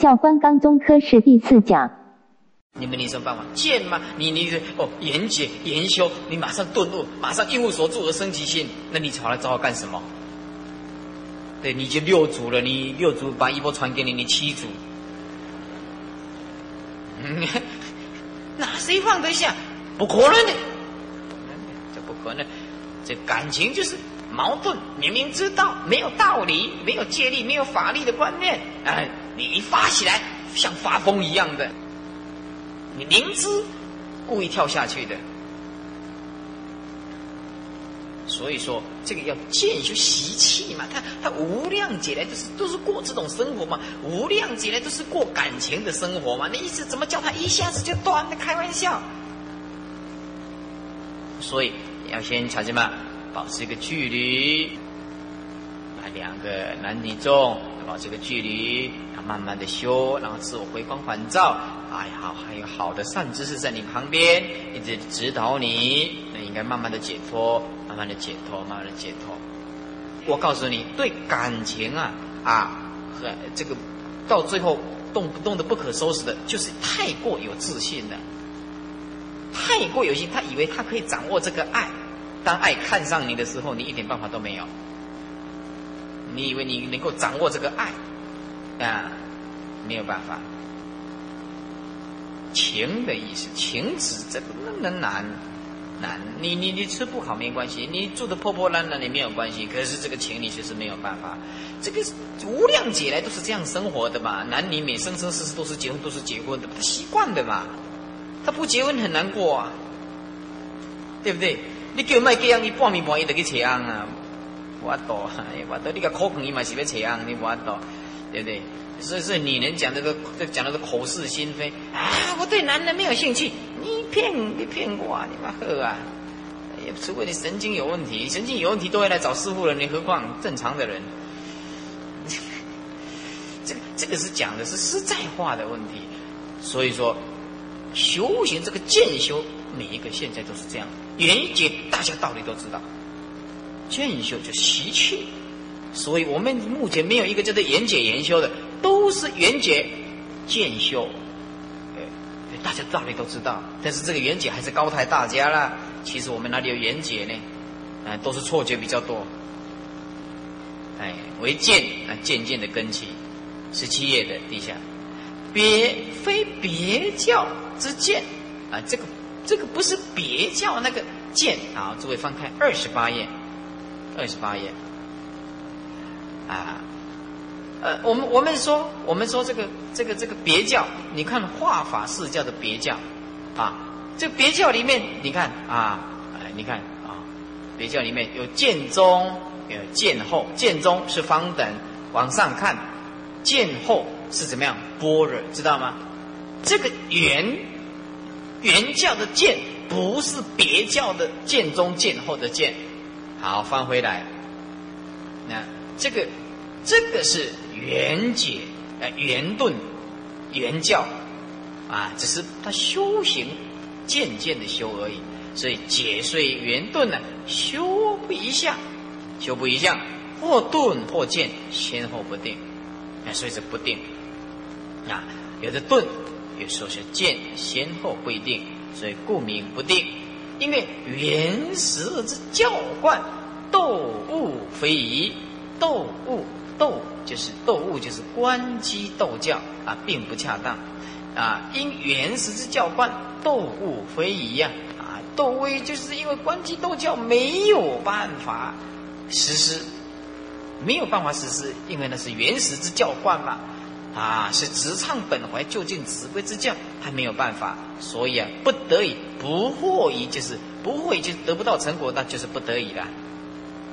教官纲中科是第四讲。你们有什么办法？见吗？你你哦，研解研修，你马上顿悟，马上应物所住而生其性。那你跑来找我干什么？对，你就六祖了，你六祖把衣钵传给你，你七祖，那谁放得下？不可能的，这不可能。这感情就是矛盾，明明知道没有道理，没有借力，没有法律的观念，哎，你一发起来像发疯一样的，你明知故意跳下去的。所以说，这个要见修习气嘛。他他无量劫来都是都是过这种生活嘛，无量劫来都是过感情的生活嘛。那意思怎么叫他一下子就断？那开玩笑。所以要先瞧什么？保持一个距离，那，两个男女众保持个距离，慢慢的修，然后自我回光返照。哎好，还有好的善知识在你旁边，一直指导你，那应该慢慢的解脱。慢慢的解脱，慢慢的解脱。我告诉你，对感情啊啊和这个到最后动不动的不可收拾的，就是太过有自信了。太过有心，他以为他可以掌握这个爱。当爱看上你的时候，你一点办法都没有。你以为你能够掌握这个爱啊？没有办法。情的意思，情字这那么难。难，你你你吃不好没关系，你住的破破烂烂也没有关系。可是这个情你确实没有办法，这个无量劫来都是这样生活的嘛。男女每生生世世都是结婚，都是结婚的，他习惯的嘛。他不结婚很难过啊，对不对？你叫卖这样，你半暝半夜就去扯安啊，我懂，我懂。你个口梗伊嘛是要扯安，你我懂，对不对？所以是女人讲这个，这讲那个口是心非啊！我对男人没有兴趣，你骗你骗我，你妈喝啊！也除非你神经有问题，神经有问题都会来找师傅了，你何况正常的人？这个这个是讲的是实在话的问题。所以说，修行这个渐修，每一个现在都是这样。缘解大家道理都知道，渐修就习气。所以我们目前没有一个叫做言解研修的。都是缘解渐修，哎，大家道理都知道，但是这个缘解还是高抬大家啦。其实我们哪里有缘解呢？啊，都是错觉比较多。哎，为见啊，渐渐的根起，十七页的底下，别非别教之见啊，这个这个不是别教那个见啊，诸位翻开二十八页，二十八页，啊。呃，我们我们说，我们说这个这个这个别教，你看化法释教的别教，啊，这别教里面，你看啊，哎，你看啊，别教里面有剑中，有剑后，剑中是方等，往上看，剑后是怎么样？般若，知道吗？这个原原教的剑不是别教的剑中剑后的剑，好翻回来，那这个这个是。圆解，呃，圆顿，圆教，啊，只是他修行渐渐的修而已。所以解虽圆顿呢，修不一样，修不一样，或顿或渐，先后不定，啊，所以是不定。啊，有的顿，有时候是渐，先后不一定，所以故名不定。因为原始之教观，斗物非宜，斗物。斗就是斗物，就是关机斗教啊，并不恰当啊。因原始之教观斗物非宜呀啊，斗威就是因为关机斗教没有办法实施，没有办法实施，因为那是原始之教观嘛啊，是直唱本怀就近指归之教，还没有办法，所以啊，不得已不获已，就是不获已就得不到成果，那就是不得已了。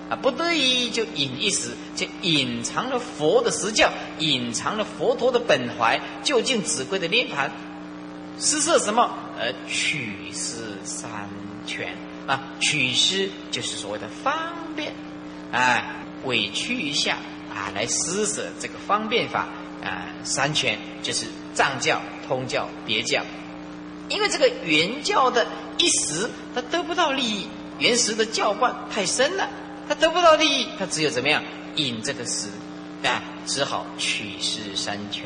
啊，不得已就隐一时，就隐藏了佛的实教，隐藏了佛陀的本怀，究竟指归的涅盘，施设什么？呃，取施三权啊，取施就是所谓的方便，啊，委屈一下啊，来施舍这个方便法啊，三权就是藏教、通教、别教，因为这个原教的一时他得不到利益，原始的教观太深了。他得不到利益，他只有怎么样引这个师，啊，只好取师三桥，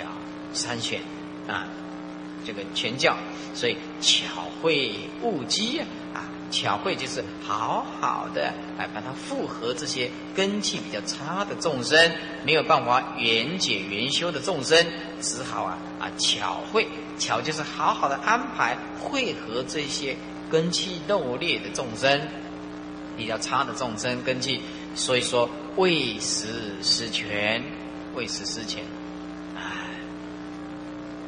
三选啊，这个全教，所以巧慧勿机啊，啊，巧慧就是好好的来把它复合这些根气比较差的众生，没有办法缘解缘修的众生，只好啊啊巧慧，巧就是好好的安排汇合这些根气漏劣的众生，比较差的众生根气，所以说未时失权，未时失权。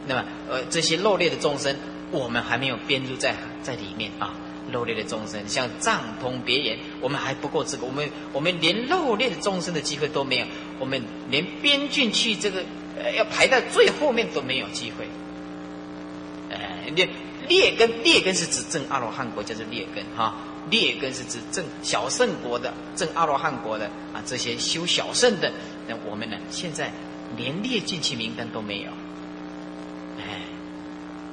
那么，呃，这些漏裂的众生，我们还没有编入在在里面啊。漏裂的众生，像藏通别言，我们还不够资格。我们我们连漏裂的众生的机会都没有，我们连编进去这个呃要排在最后面都没有机会。呃，劣劣根劣根是指正阿罗汉国，叫做劣根哈。劣根是指正小圣国的正阿罗汉国的啊，这些修小圣的，那我们呢，现在连列进去名单都没有。哎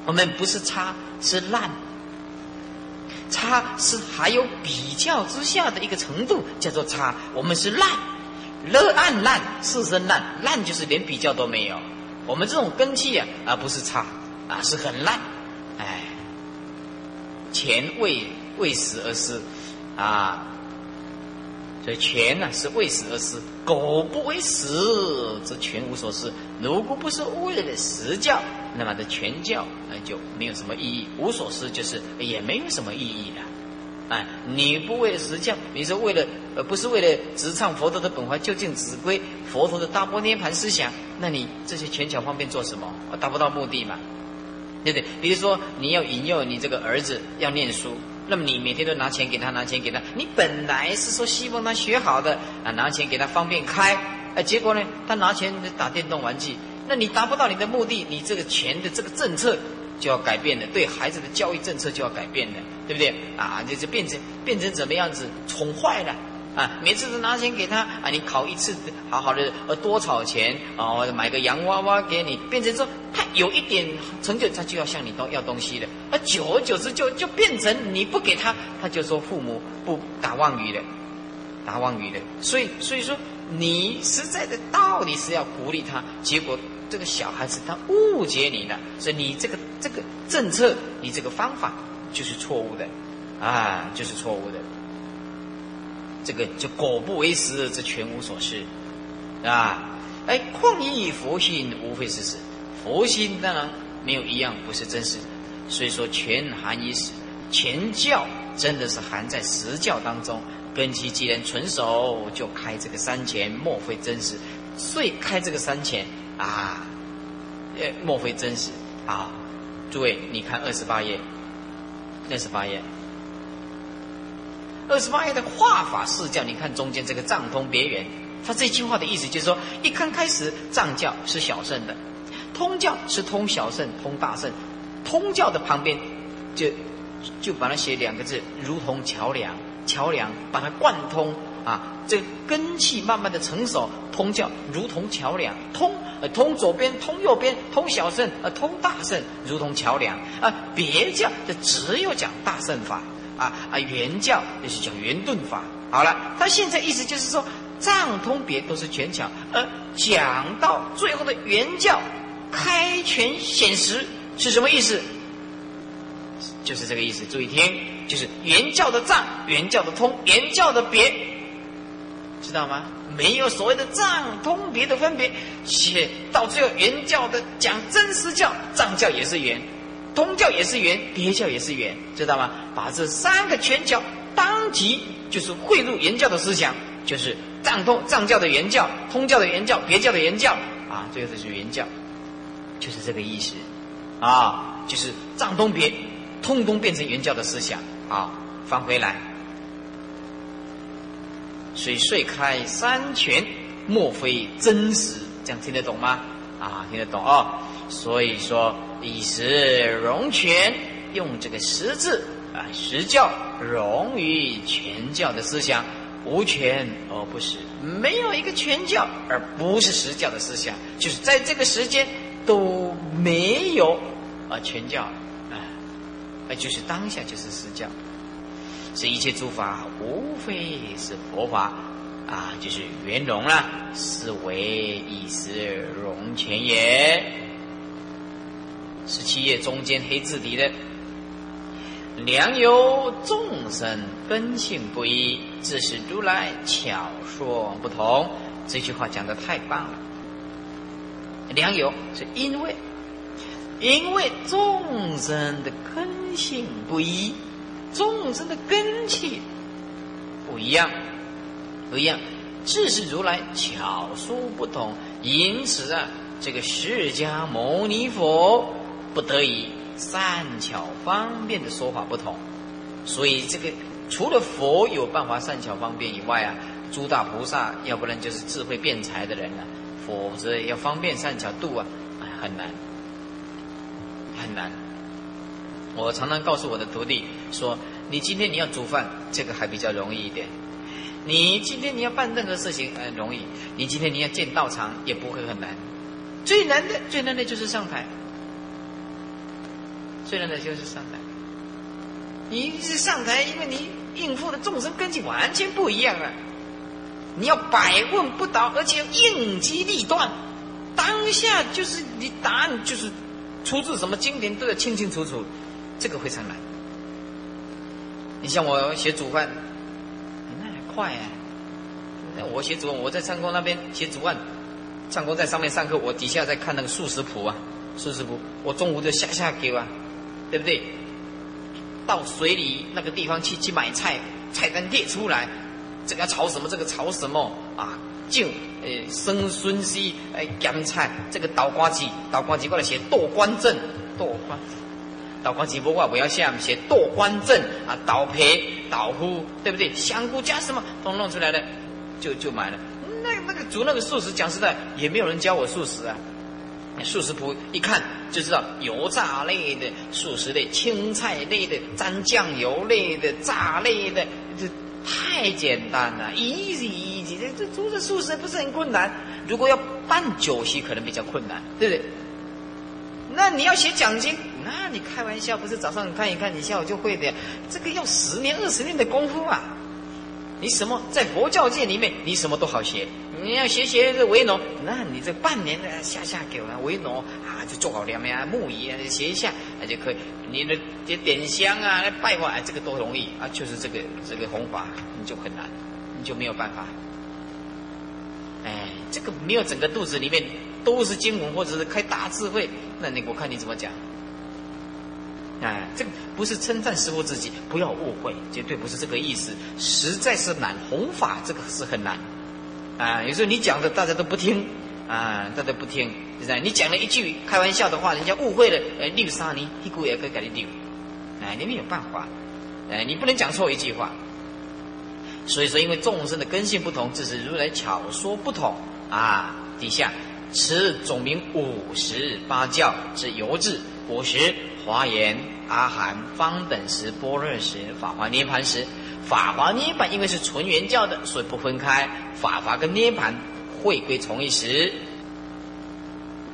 我们不是差，是烂。差是还有比较之下的一个程度，叫做差。我们是烂，乐暗烂，四身烂，烂就是连比较都没有。我们这种根气啊，而不是差，啊是很烂。哎，钱为为死而死，啊。所以权呢是为死而死，苟不为死，则权无所失。如果不是为了实教，那么这权教那就没有什么意义，无所失就是也没有什么意义了。哎，你不为了实教，你说为了呃不是为了直唱佛陀的本怀究竟指归佛陀的大波涅盘思想，那你这些权巧方便做什么？达不到目的嘛，对不对？比如说你要引诱你这个儿子要念书。那么你每天都拿钱给他，拿钱给他，你本来是说希望他学好的啊，拿钱给他方便开，哎，结果呢，他拿钱打电动玩具，那你达不到你的目的，你这个钱的这个政策就要改变了，对孩子的教育政策就要改变了，对不对？啊，就就变成变成怎么样子，宠坏了。啊，每次都拿钱给他啊，你考一次好好的呃多少钱啊？买个洋娃娃给你，变成说他有一点成就，他就要向你东要东西的。而久而久之，就就变成你不给他，他就说父母不打妄语的，打妄语的。所以所以说，你实在的道理是要鼓励他，结果这个小孩子他误解你了，所以你这个这个政策，你这个方法就是错误的，啊，就是错误的。这个就果不为实，这全无所失，啊！哎，况亦佛心，无非是实。佛心当然没有一样不是真实，所以说全含于实。全教真的是含在实教当中。根基既然纯熟，就开这个三钱，莫非真实？所以开这个三钱啊，呃，莫非真实啊？诸位，你看二十八页，二十八页。二十八页的画法释教，你看中间这个藏通别圆，他这句话的意思就是说，一刚开始藏教是小圣的，通教是通小圣、通大圣，通教的旁边就就把它写两个字，如同桥梁，桥梁把它贯通啊，这根气慢慢的成熟，通教如同桥梁，通呃通左边，通右边，通小圣呃通大圣，如同桥梁啊，别教就只有讲大圣法。啊啊！原教就是讲圆顿法。好了，他现在意思就是说，藏通别都是全巧，而讲到最后的原教开权显实是什么意思？就是这个意思。注意听，就是原教的藏，原教的通，原教的别，知道吗？没有所谓的藏通别的分别，写到最后原教的讲真实教，藏教也是圆。通教也是圆，别教也是圆，知道吗？把这三个全教当即就是汇入原教的思想，就是藏通藏教的原教、通教的原教、别教的原教啊，最后就是原教，就是这个意思啊，就是藏通别通通变成原教的思想啊，翻回来，水碎开三全，莫非真实？这样听得懂吗？啊，听得懂哦。所以说。以实融全，用这个实字啊，实教融于全教的思想，无全而不实，没有一个全教而不是实教的思想，就是在这个时间都没有啊全教啊，啊就是当下就是实教，这一切诸法无非是佛法啊，就是圆融了，是为以实融全也。十七页中间黑字底的“良由众生根性不一，自是如来巧说不同”。这句话讲的太棒了。良由是因为，因为众生的根性不一，众生的根气不一样，不一样，自是如来巧说不同，因此啊。这个释迦牟尼佛不得已善巧方便的说法不同，所以这个除了佛有办法善巧方便以外啊，诸大菩萨要不然就是智慧辩才的人啊，否则要方便善巧度啊，很难，很难。我常常告诉我的徒弟说：“你今天你要煮饭，这个还比较容易一点；你今天你要办任何事情，很容易；你今天你要建道场，也不会很难。”最难的，最难的就是上台。最难的就是上台。你是上台，因为你应付的众生根基完全不一样啊！你要百问不倒，而且应机立断，当下就是你答案就是出自什么经典都要清清楚楚，这个非常难。你像我写主饭，那还快啊！那我写主，我在三公那边写主案。上公在上面上课，我底下在看那个素食谱啊，素食谱。我中午就下下给啊，对不对？到水里那个地方去去买菜，菜单列出来，这个炒什么？这个炒什么啊？净诶生孙西诶咸菜，这个倒瓜子，倒瓜子过来写豆官正，豆官，倒瓜子不过不要写，写豆官正啊，倒皮倒乎，对不对？香菇加什么都弄出来了，就就买了。那那个煮那个素食，讲实在也没有人教我素食啊。素食谱一看就知道，油炸类的素食类、青菜类的、沾酱油类的、炸类的，这太简单了，easy easy。这这做这素食不是很困难？如果要办酒席，可能比较困难，对不对？那你要写奖金，那你开玩笑，不是早上看一看，你下午就会的？这个要十年二十年的功夫啊！你什么在佛教界里面，你什么都好学。你要学学这维农，那你这半年的下下给我维农啊，就做好两面木椅啊，学一下那就可以。你的点点香啊，拜佛，这个都容易啊，就是这个这个弘法你就很难，你就没有办法。哎，这个没有整个肚子里面都是经文，或者是开大智慧，那你我看你怎么讲？哎，这个不是称赞师傅自己，不要误会，绝对不是这个意思。实在是难，弘法这个是很难。啊，有时候你讲的大家都不听，啊，大家不听，是不是？你讲了一句开玩笑的话，人家误会了，哎，六杀你，屁股也可以给你六，哎，你没有办法，哎，你不能讲错一句话。所以说，因为众生的根性不同，这是如来巧说不同啊。底下此总名五十八教之由字，五十。华严、阿含、方等时、般若时、法华涅盘时，法华涅盘因为是纯圆教的，所以不分开。法华跟涅盘会归同一时。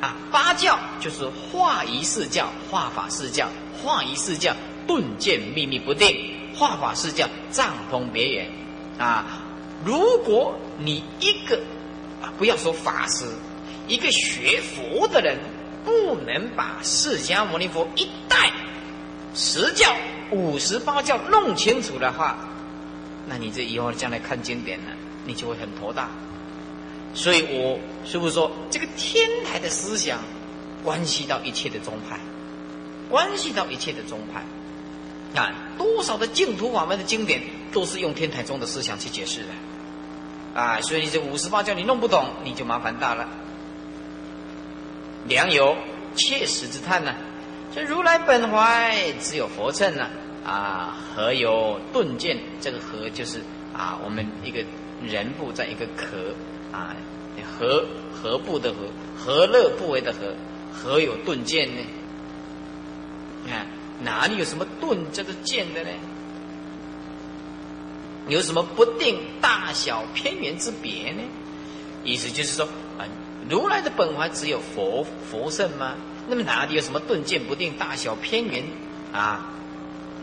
啊，八教就是化仪四教、化法四教、化仪四教顿渐秘密不定，化法四教藏通别圆。啊，如果你一个啊，不要说法师，一个学佛的人。不能把释迦牟尼佛一代十教、五十八教弄清楚的话，那你这以后将来看经典呢，你就会很头大。所以我师父说，这个天台的思想关系到一切的宗派，关系到一切的宗派。啊，多少的净土法门的经典都是用天台宗的思想去解释的。啊，所以这五十八教你弄不懂，你就麻烦大了。良有切实之叹呢？这如来本怀只有佛乘呢？啊何有顿见？这个何就是啊，我们一个人部在一个壳啊，何何不的何？何乐不为的何？何有顿见呢？你看哪里有什么顿这个剑的呢？有什么不定大小偏圆之别呢？意思就是说啊。如来的本怀只有佛佛圣吗？那么哪里有什么顿见不定、大小偏圆啊？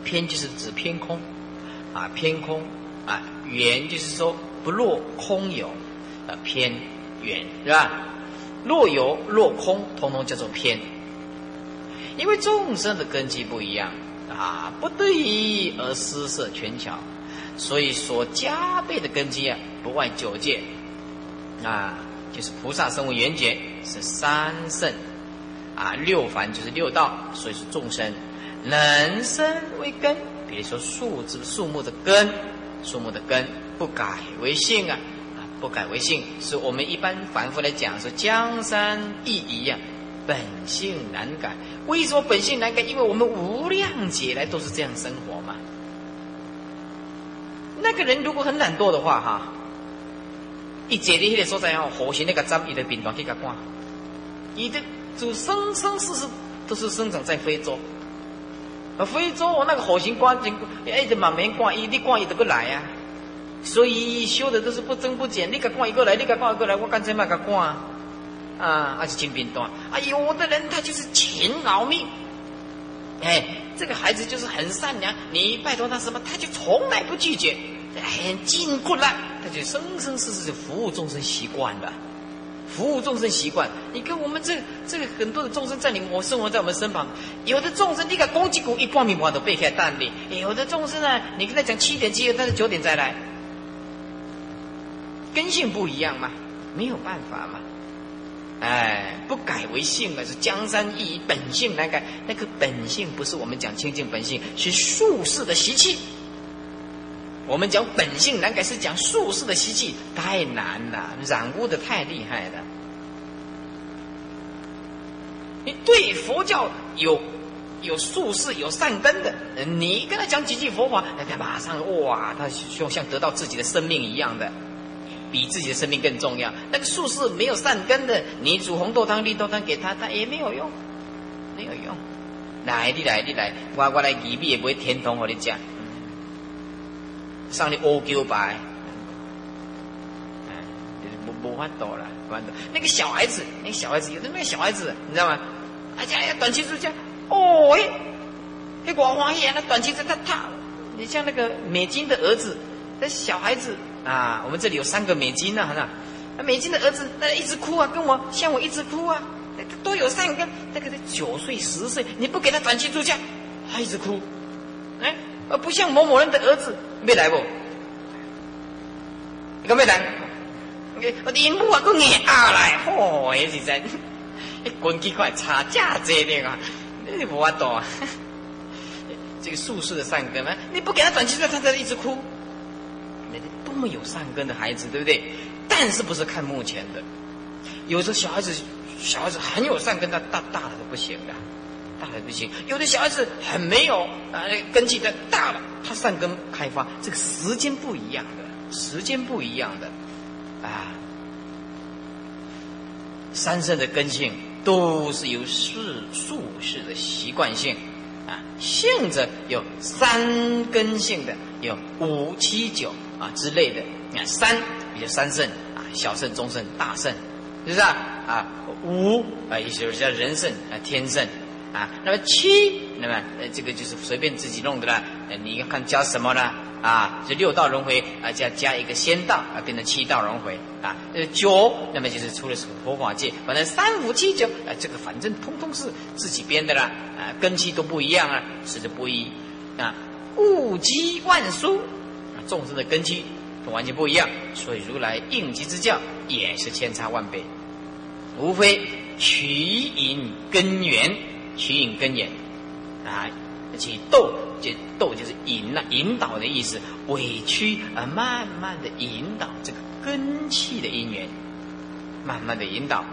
偏就是指偏空啊，偏空啊，圆就是说不落空有啊，偏圆是吧？若有若空，通通叫做偏。因为众生的根基不一样啊，不对而施设权巧，所以所加倍的根基啊，不外九界啊，就是菩萨生为缘觉是三圣啊，六凡就是六道，所以是众生人生为根，比如说树枝树木的根，树木的根不改为性啊。不改为性，是我们一般反复来讲说江山易移呀，本性难改。为什么本性难改？因为我们无量劫来都是这样生活嘛。那个人如果很懒惰的话，哈，一坐在那个所在哦，火星那个站，伊的兵团去甲赶，伊的就生生世世都是生长在非洲。啊非洲我那个火星关，一直慢慢关，伊你关伊都不来啊。所以修的都是不增不减，你给挂一个来，你给挂一个来，我干脆买个挂，啊，还是金兵段。啊，有的人他就是勤劳命，哎，这个孩子就是很善良，你拜托他什么，他就从来不拒绝，很尽苦了，他就生生世世就服务众生习惯了，服务众生习惯。你看我们这这个很多的众生在你我生活在我们身旁，有的众生你看公鸡股一挂米花都背开蛋的，有的众生呢，你跟他讲七点集合，他是九点再来。根性不一样嘛，没有办法嘛，哎，不改为性嘛，是江山易移，本性难改。那个本性不是我们讲清净本性，是术士的习气。我们讲本性难改，是讲术士的习气太难了，染污的太厉害了。你对佛教有有术士有善根的，你跟他讲几句佛法，他马上哇，他就像得到自己的生命一样的。比自己的生命更重要。那个术士没有善根的，你煮红豆汤、绿豆汤给他，他也没有用，没有用。来，你来，你来，我我来预备也不会天通和你讲。上你乌九白，嗯，无无法度了，无法度。那个小孩子，那个小孩子有的那个小孩子，你知道吗？哎呀，短期之间，哦，那我花眼，那短期之他他，你像那个美金的儿子，那小孩子。啊，我们这里有三个美金呢，哈，那美金的儿子那一直哭啊，跟我像我一直哭啊，都有三个。那个九岁十岁，你不给他短期住家，他一直哭，哎，而不像某某人的儿子没来不？你讲没来？我的母啊，个眼啊来，嚯，也是在，滚几块差价这的啊，你无法度啊。这个术士的善根呢，你不给他短期出家，他在一直哭。那多么有善根的孩子，对不对？但是不是看目前的？有的小孩子，小孩子很有善根，但大大的都不行的，大的不行。有的小孩子很没有啊根基的，大了他善根开发，这个时间不一样的，时间不一样的啊。三圣的根性都是由世术士的习惯性啊，性质有三根性的，有五七九。啊之类的，你看三，也就三圣啊，小圣、中圣、大圣，是不是啊？啊五啊，也就是叫人圣啊，天圣啊。那么七，那么呃，这个就是随便自己弄的了。你要看加什么呢？啊，就六道轮回啊，加加一个仙道啊，变成七道轮回啊。呃九，那么就是出了什么佛法界，反正三五七九啊，这个反正通通是自己编的啦啊，根基都不一样啊，是的不一啊，物极万殊啊。众生的根基都完全不一样，所以如来应机之教也是千差万别，无非取引根源，取引根源啊，且斗，这斗就是引呐，引导的意思，委屈而慢慢的引导这个根气的因缘，慢慢的引导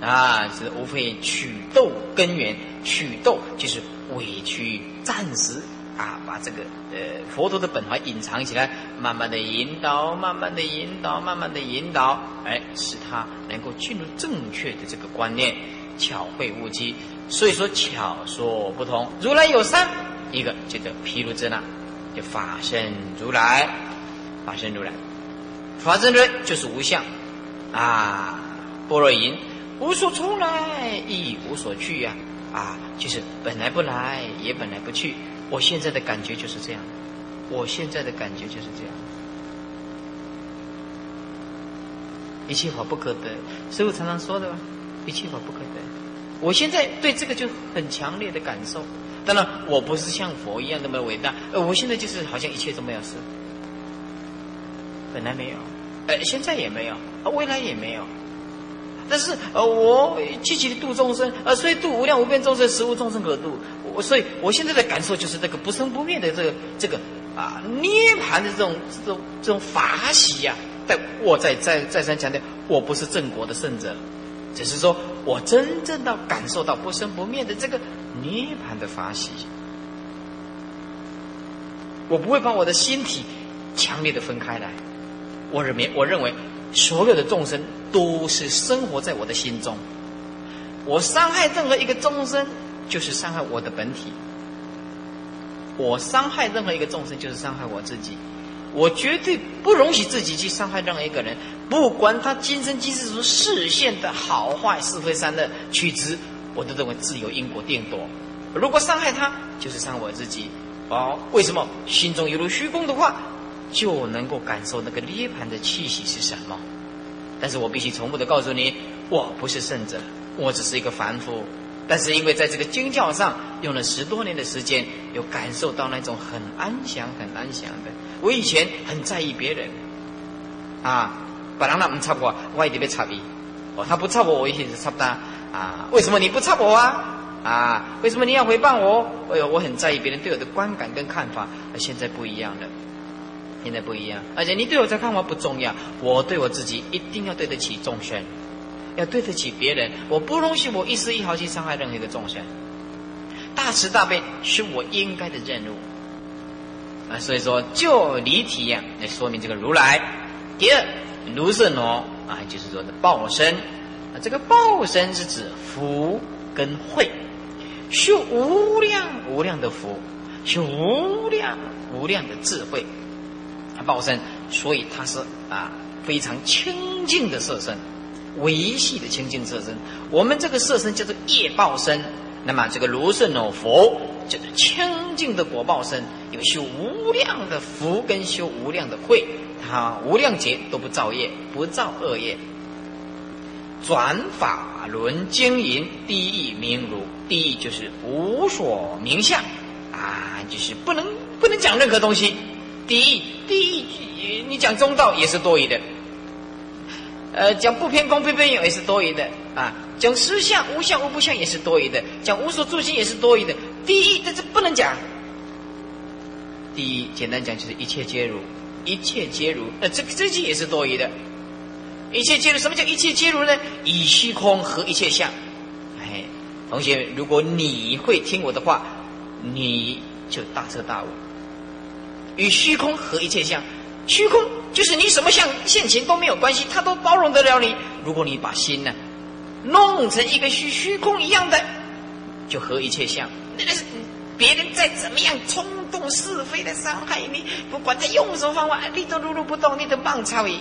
啊，是无非取斗根源，取斗就是委屈暂时。啊，把这个呃佛陀的本怀隐藏起来，慢慢的引导，慢慢的引导，慢慢的引导，哎，使他能够进入正确的这个观念，巧会悟机。所以说巧说不同，如来有三，一个叫做毗卢遮那，就法身如来，法身如来，法身如来就是无相啊，般若云，无所从来亦无所去呀，啊，就是本来不来，也本来不去。我现在的感觉就是这样，我现在的感觉就是这样。一切法不可得，师傅常常说的？一切法不可得，我现在对这个就很强烈的感受。当然，我不是像佛一样那么伟大。呃，我现在就是好像一切都没有事，本来没有，呃，现在也没有，未来也没有。但是，呃，我积极的度众生，呃，所以度无量无边众生，十无众生可度。我所以，我现在的感受就是这个不生不灭的这个这个啊涅盘的这种这种这种法喜呀。但我再再再三强调，我不是正果的圣者，只是说我真正的感受到不生不灭的这个。涅盘的法喜，我不会把我的心体强烈的分开来。我认为，我认为所有的众生都是生活在我的心中。我伤害任何一个众生，就是伤害我的本体。我伤害任何一个众生，就是伤害我自己。我绝对不容许自己去伤害任何一个人，不管他今生今世所视现的好坏是非善恶取值。我都认为自有因果定夺，如果伤害他，就是伤我自己。哦，为什么心中犹如虚空的话，就能够感受那个涅盘的气息是什么？但是我必须重复的告诉你，我不是圣者，我只是一个凡夫。但是因为在这个经教上用了十多年的时间，有感受到那种很安详、很安详的。我以前很在意别人，啊，把人那不插我，我一定被插你。哦，他不插我，我一定是插他。啊，为什么你不插我啊？啊，为什么你要回谤我？哎呦，我很在意别人对我的观感跟看法，而现在不一样了，现在不一样。而且你对我在看法不重要，我对我自己一定要对得起众生，要对得起别人。我不容许我一丝一毫去伤害任何一个众生。大慈大悲是我应该的任务啊，所以说就离体呀来说明这个如来。第二，如是挪啊，就是说的报身啊。这个报身是指福跟慧，修无量无量的福，修无量无量的智慧啊。报身，所以它是啊非常清净的色身，维系的清净色身。我们这个色身叫做业报身，那么这个如是哦佛叫做清净的果报身，有修无量的福跟修无量的慧，他无量劫都不造业，不造恶业。转法轮经营，第一名如，第一就是无所名相啊，就是不能不能讲任何东西。第一，第一，你讲中道也是多余的，呃，讲不偏空不偏有也是多余的啊，讲实相无相无不相也是多余的，讲无所住心也是多余的。第一，这是不能讲。第一，简单讲就是一切皆如，一切皆如，那这这句也是多余的。一切皆如，什么叫一切皆如呢？以虚空合一切相。哎，同学，如果你会听我的话，你就大彻大悟。与虚空合一切相，虚空就是你什么相现前都没有关系，他都包容得了你。如果你把心呢弄成一个虚虚空一样的，就合一切相。那个是别人再怎么样冲动是非的伤害你，不管他用什么方法，你都如如不动，你都棒操矣。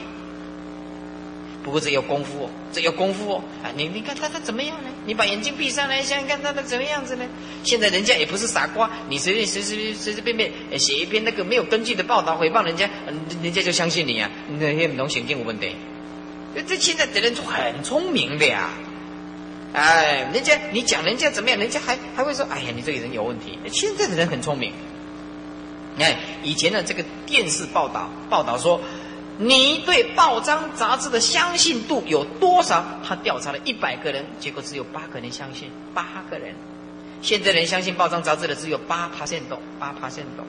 不过这要功夫哦，这要功夫哦！啊，你你看他他怎么样呢？你把眼睛闭上来想想看他他怎么样子呢？现在人家也不是傻瓜，你随便随随随随便便写一篇那个没有根据的报道诽谤人家，人家就相信你啊？那些农行径无问题。这现在的人很聪明的呀！哎，人家你讲人家怎么样，人家还还会说：哎呀，你这个人有问题。现在的人很聪明。你看以前的这个电视报道报道说。你对报章杂志的相信度有多少？他调查了一百个人，结果只有八个人相信，八个人。现在人相信报章杂志的只有八趴线多，八趴线多。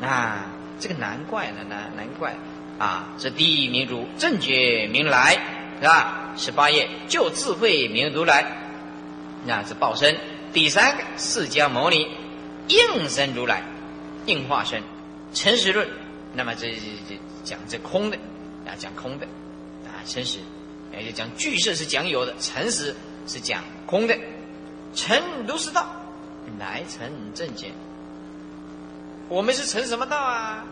那这个难怪了，难难怪啊！这第一名如正觉名来，是吧？十八页就智慧名如来，那是报身。第三个释迦牟尼应身如来，应化身，诚实论。那么这这这。讲这空的，啊，讲空的，啊，诚实，也就讲具色是讲有的，诚实是讲空的，诚如是道，来成正见。我们是成什么道啊？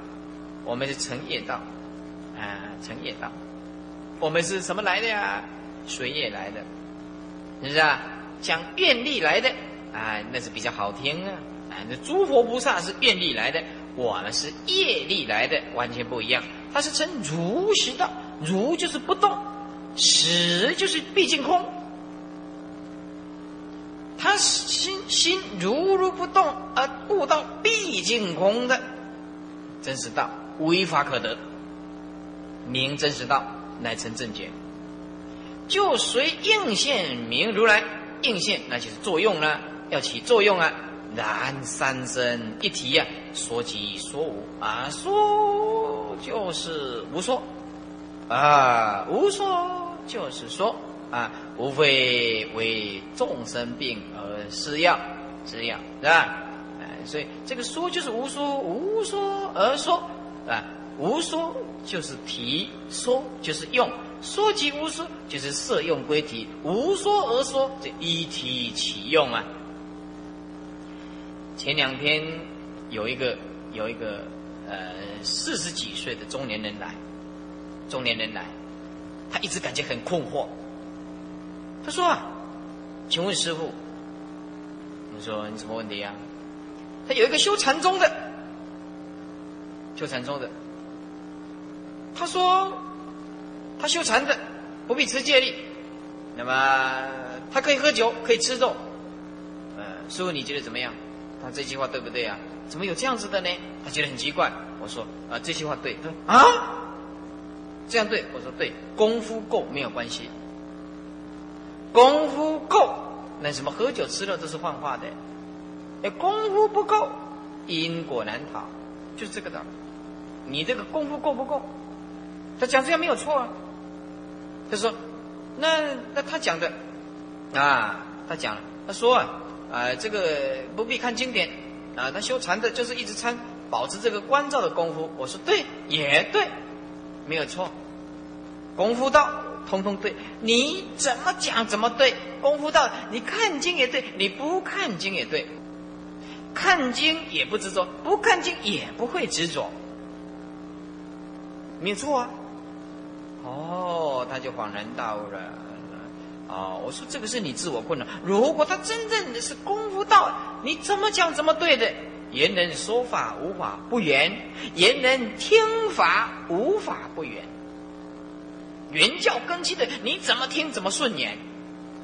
我们是成业道，啊，成业道。我们是什么来的呀？水业来的，是不是啊？讲愿力来的，啊，那是比较好听啊。啊，那诸佛菩萨是愿力来的，我们是业力来的，完全不一样。它是称如实道，如就是不动，实就是毕竟空。他心心如如不动，而悟道毕竟空的真实道，无法可得。明真实道，乃成正觉。就随应现明如来应现，那就是作用了，要起作用啊。然三身一体呀，说即说无。啊，说就是无说。啊，无说就是说。啊，无非为众生病而施药，施药是吧？哎，所以这个说就是无说，无说而说。啊，无说就是提，说就是用，说即无说就是色用归体，无说而说这一体起用啊。前两天有一个有一个呃四十几岁的中年人来，中年人来，他一直感觉很困惑。他说啊，请问师傅，你说你什么问题啊？他有一个修禅宗的，修禅宗的，他说他修禅的不必持戒律，那么他可以喝酒，可以吃肉，呃，师傅你觉得怎么样？他这句话对不对啊？怎么有这样子的呢？他觉得很奇怪。我说啊，这句话对。他说啊，这样对。我说对，功夫够没有关系。功夫够，那什么喝酒吃肉都是幻化的。哎，功夫不够，因果难逃，就是这个道理。你这个功夫够不够？他讲这样没有错啊。他说，那那他讲的啊，他讲，他说啊。啊，这个不必看经典，啊，他修禅的就是一直参保持这个关照的功夫。我说对，也对，没有错。功夫道，通通对。你怎么讲怎么对。功夫道，你看经也对，你不看经也对。看经也不执着，不看经也不会执着，没错啊。哦，他就恍然大悟了。啊，我说这个是你自我困扰。如果他真正的是功夫道，你怎么讲怎么对的。言人说法无法不圆，言人听法无法不圆。原教根基的，你怎么听怎么顺眼。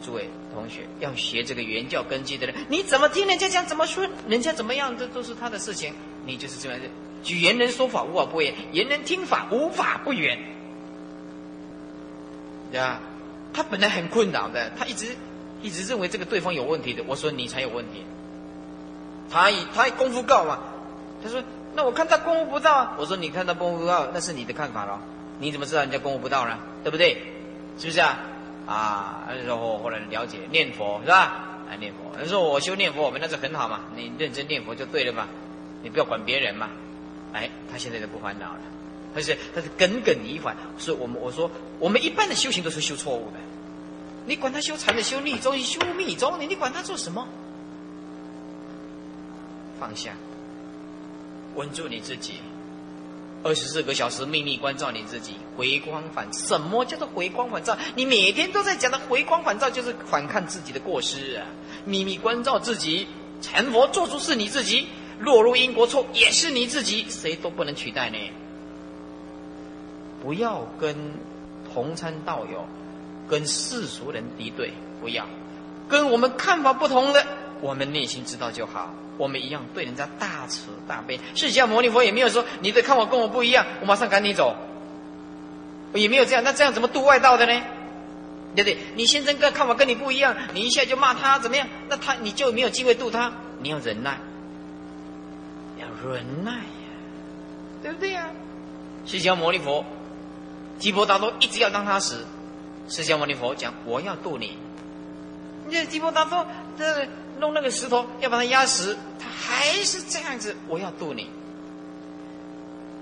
诸位同学要学这个原教根基的人，你怎么听人家讲怎么顺，人家怎么样，这都是他的事情。你就是这样的。举言人说法无法不圆，言人听法无法不圆，对吧？他本来很困扰的，他一直一直认为这个对方有问题的。我说你才有问题。他他功夫高嘛？他说那我看他功夫不到啊。我说你看他功夫不到，那是你的看法了。你怎么知道人家功夫不到呢？对不对？是不是啊？啊，那时候后来了解念佛是吧？啊，念佛。他说我修念佛，我们那是很好嘛。你认真念佛就对了嘛。你不要管别人嘛。哎，他现在就不烦恼了。他是他是耿耿于怀，所以我们我说我们一般的修行都是修错误的，你管他修禅的修密宗修密宗，你你管他做什么？放下，稳住你自己，二十四个小时秘密关照你自己，回光返什么叫做回光返照？你每天都在讲的回光返照，就是反看自己的过失啊！秘密关照自己，成佛做出是你自己，落入因果错也是你自己，谁都不能取代呢。不要跟同参道友、跟世俗人敌对，不要跟我们看法不同的，我们内心知道就好。我们一样对人家大慈大悲。释迦牟尼佛也没有说你的看法跟我不一样，我马上赶你走，也没有这样。那这样怎么度外道的呢？对不对？你先生跟看法跟你不一样，你一下就骂他怎么样？那他你就没有机会度他。你要忍耐，要忍耐呀，对不对呀？释迦牟尼佛。提婆达多一直要当他死，释迦牟尼佛讲：“我要渡你。”那提婆达多这弄那个石头要把他压死，他还是这样子：“我要渡你。”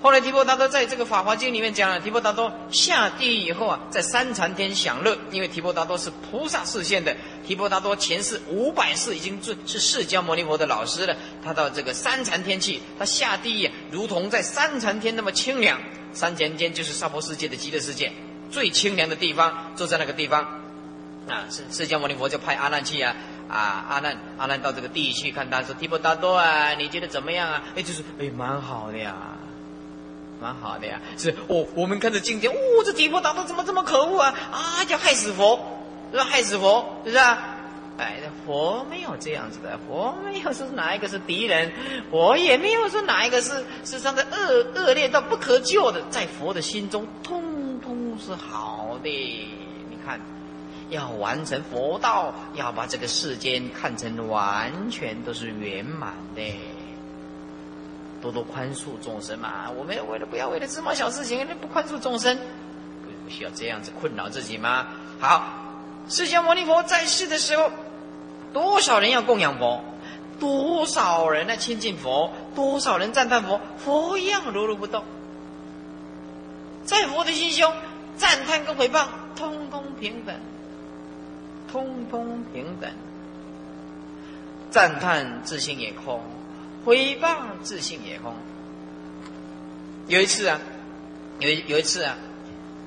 后来提婆达多在这个《法华经》里面讲了，提婆达多下地狱以后啊，在三禅天享乐，因为提婆达多是菩萨视线的。提婆达多前世五百世已经是是释迦牟尼佛的老师了，他到这个三禅天去，他下地狱如同在三禅天那么清凉。三禅间就是娑婆世界的极乐世界，最清凉的地方，就在那个地方。啊，释释迦牟尼佛就派阿难去啊，啊，阿难阿难到这个地狱去看他，说提婆达多啊，你觉得怎么样啊？哎，就是哎，蛮好的呀，蛮好的呀。是，我我们看着今天，哦，这提婆达多怎么这么可恶啊？啊，要害死佛，是吧？害死佛，是不是啊？哎，佛没有这样子的，佛没有说哪一个是敌人，佛也没有说哪一个是是上的恶恶劣到不可救的，在佛的心中，通通是好的。你看，要完成佛道，要把这个世间看成完全都是圆满的，多多宽恕众生嘛。我们为了不要为了芝麻小事情，那不宽恕众生，不不需要这样子困扰自己吗？好，释迦牟尼佛在世的时候。多少人要供养佛，多少人来亲近佛，多少人赞叹佛，佛一样如如不动。在佛的心胸，赞叹跟回报通通平等，通通平等。赞叹自性也空，回报自信也空。有一次啊，有有一次啊，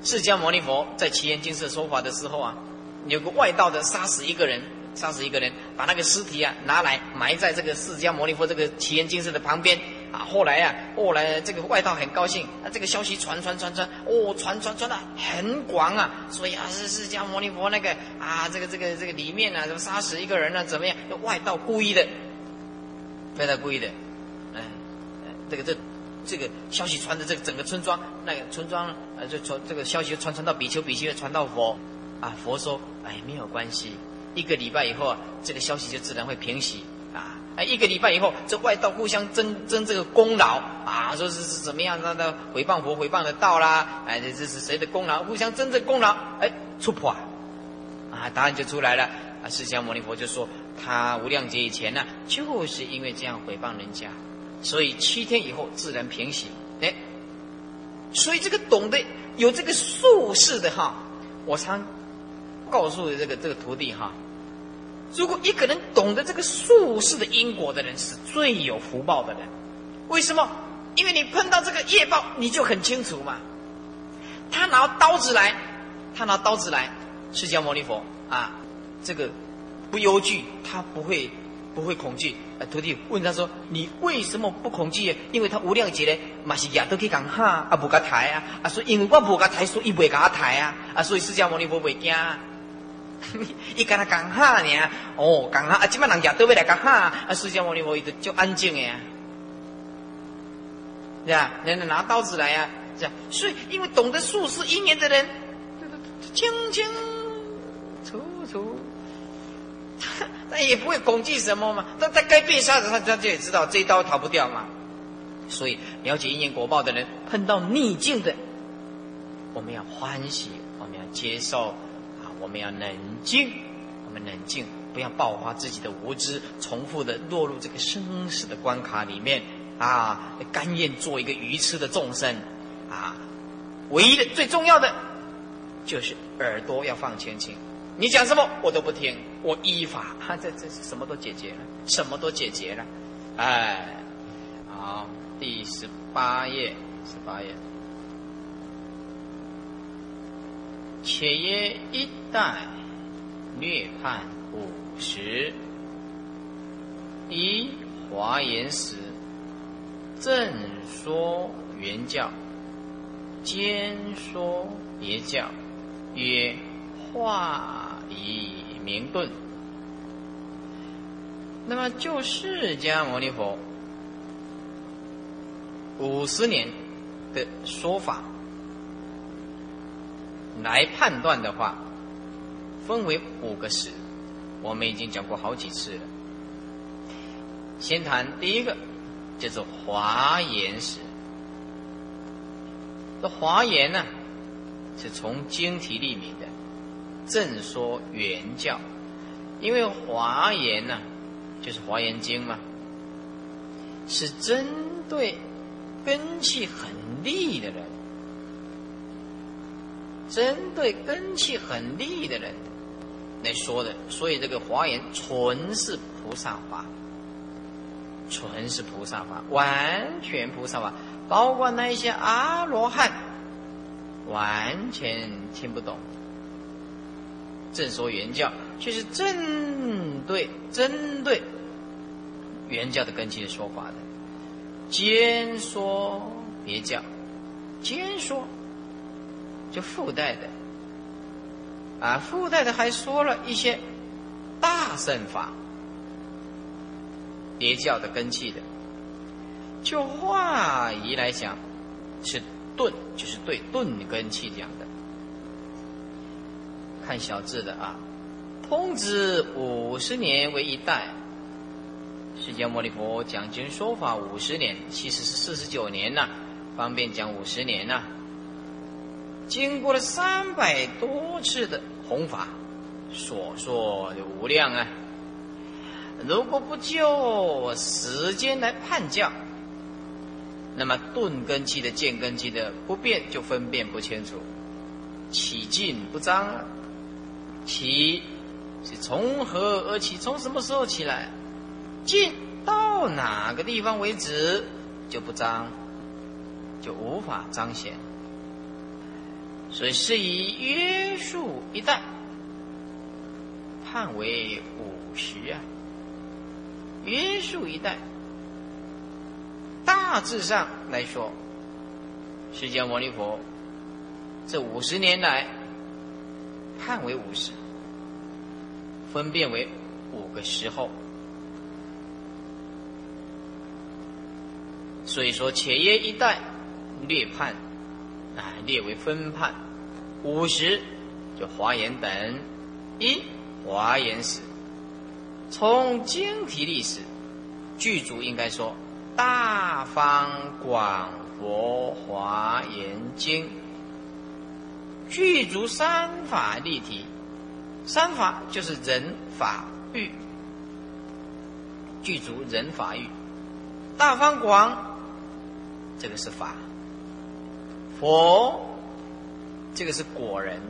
释迦牟尼佛在奇岩金色说法的时候啊，有个外道的杀死一个人。杀死一个人，把那个尸体啊拿来埋在这个释迦牟尼佛这个奇岩精舍的旁边啊。后来啊，后来这个外道很高兴，啊，这个消息传传传传，哦，传传传的很广啊。所以啊，是释迦牟尼佛那个啊，这个这个这个里面呢，杀死一个人呢，怎么样？外道故意的，外道故意的，哎，这个这这个消息传的这个整个村庄，那个村庄呃，就传这个消息传传到比丘，比丘传到佛啊，佛说，哎，没有关系。一个礼拜以后啊，这个消息就自然会平息啊！哎，一个礼拜以后，这外道互相争争这个功劳啊，说是是怎么样，那那回谤佛回谤的道啦，哎，这这是谁的功劳？互相争这功劳，哎，出破啊，答案就出来了啊！释迦牟尼佛就说，他无量劫以前呢，就是因为这样诽谤人家，所以七天以后自然平息。哎，所以这个懂得有这个术士的哈，我常告诉这个这个徒弟哈。如果一个人懂得这个术士的因果的人，是最有福报的人。为什么？因为你碰到这个业报，你就很清楚嘛。他拿刀子来，他拿刀子来，释迦牟尼佛啊，这个不忧惧，他不会不会恐惧。啊徒弟问他说：“你为什么不恐惧？”因为他无量劫呢，嘛是也都去讲哈，啊不甲抬啊，啊所以因为我不甲抬，所以袂甲抬啊，啊所以释迦牟尼佛袂惊。伊跟他讲哈呢，哦，讲哈啊，今摆人家都要来讲哈，啊，释迦牟尼佛伊就就安静诶呀，对吧？人家拿刀子来呀，这样，所以因为懂得术士因缘的人，清清楚楚，他他也不会恐惧什么嘛，他他该被杀的，他他就也知道这一刀逃不掉嘛。所以了解因缘果报的人，碰到逆境的，我们要欢喜，我们要接受啊。我们要冷静，我们冷静，不要爆发自己的无知，重复的落入这个生死的关卡里面啊！甘愿做一个愚痴的众生啊！唯一的最重要的就是耳朵要放轻轻，你讲什么我都不听，我依法，哈，这这什么都解决了，什么都解决了，哎，好，第十八页，十八页。且曰一代略判五十，以华严时正说原教，兼说别教，曰化以明顿。那么就释迦牟尼佛五十年的说法。来判断的话，分为五个时，我们已经讲过好几次了。先谈第一个，叫做华严时。这华严呢，是从经题立名的，正说原教，因为华严呢，就是华严经嘛，是针对根气很利的人。针对根气很利的人来说的，所以这个华严纯是菩萨法，纯是菩萨法，完全菩萨法，包括那一些阿罗汉，完全听不懂。正说原教，就是正对针对原教的根基说法的，兼说别教，兼说。就附带的，啊，附带的还说了一些大圣法，别教的根器的。就话仪来讲，是顿，就是对顿根器讲的。看小字的啊，通知五十年为一代。释迦牟尼佛讲经说法五十年，其实是四十九年呐，方便讲五十年呐。经过了三百多次的弘法，所说的无量啊。如果不就时间来判教，那么顿根基的见根基的不变，就分辨不清楚，起劲不彰，起是从何而起？从什么时候起来？进到哪个地方为止就不彰，就无法彰显。所以是以约束一代，判为五十啊。约束一代，大致上来说，释迦牟尼佛这五十年来判为五十，分辨为五个时候。所以说，且耶一代略判，啊，列为分判，五十就华严等一华严史。从经题历史，剧组应该说《大方广佛华严经》，具足三法立体，三法就是人法欲，具足人法欲，大方广，这个是法，佛，这个是果人，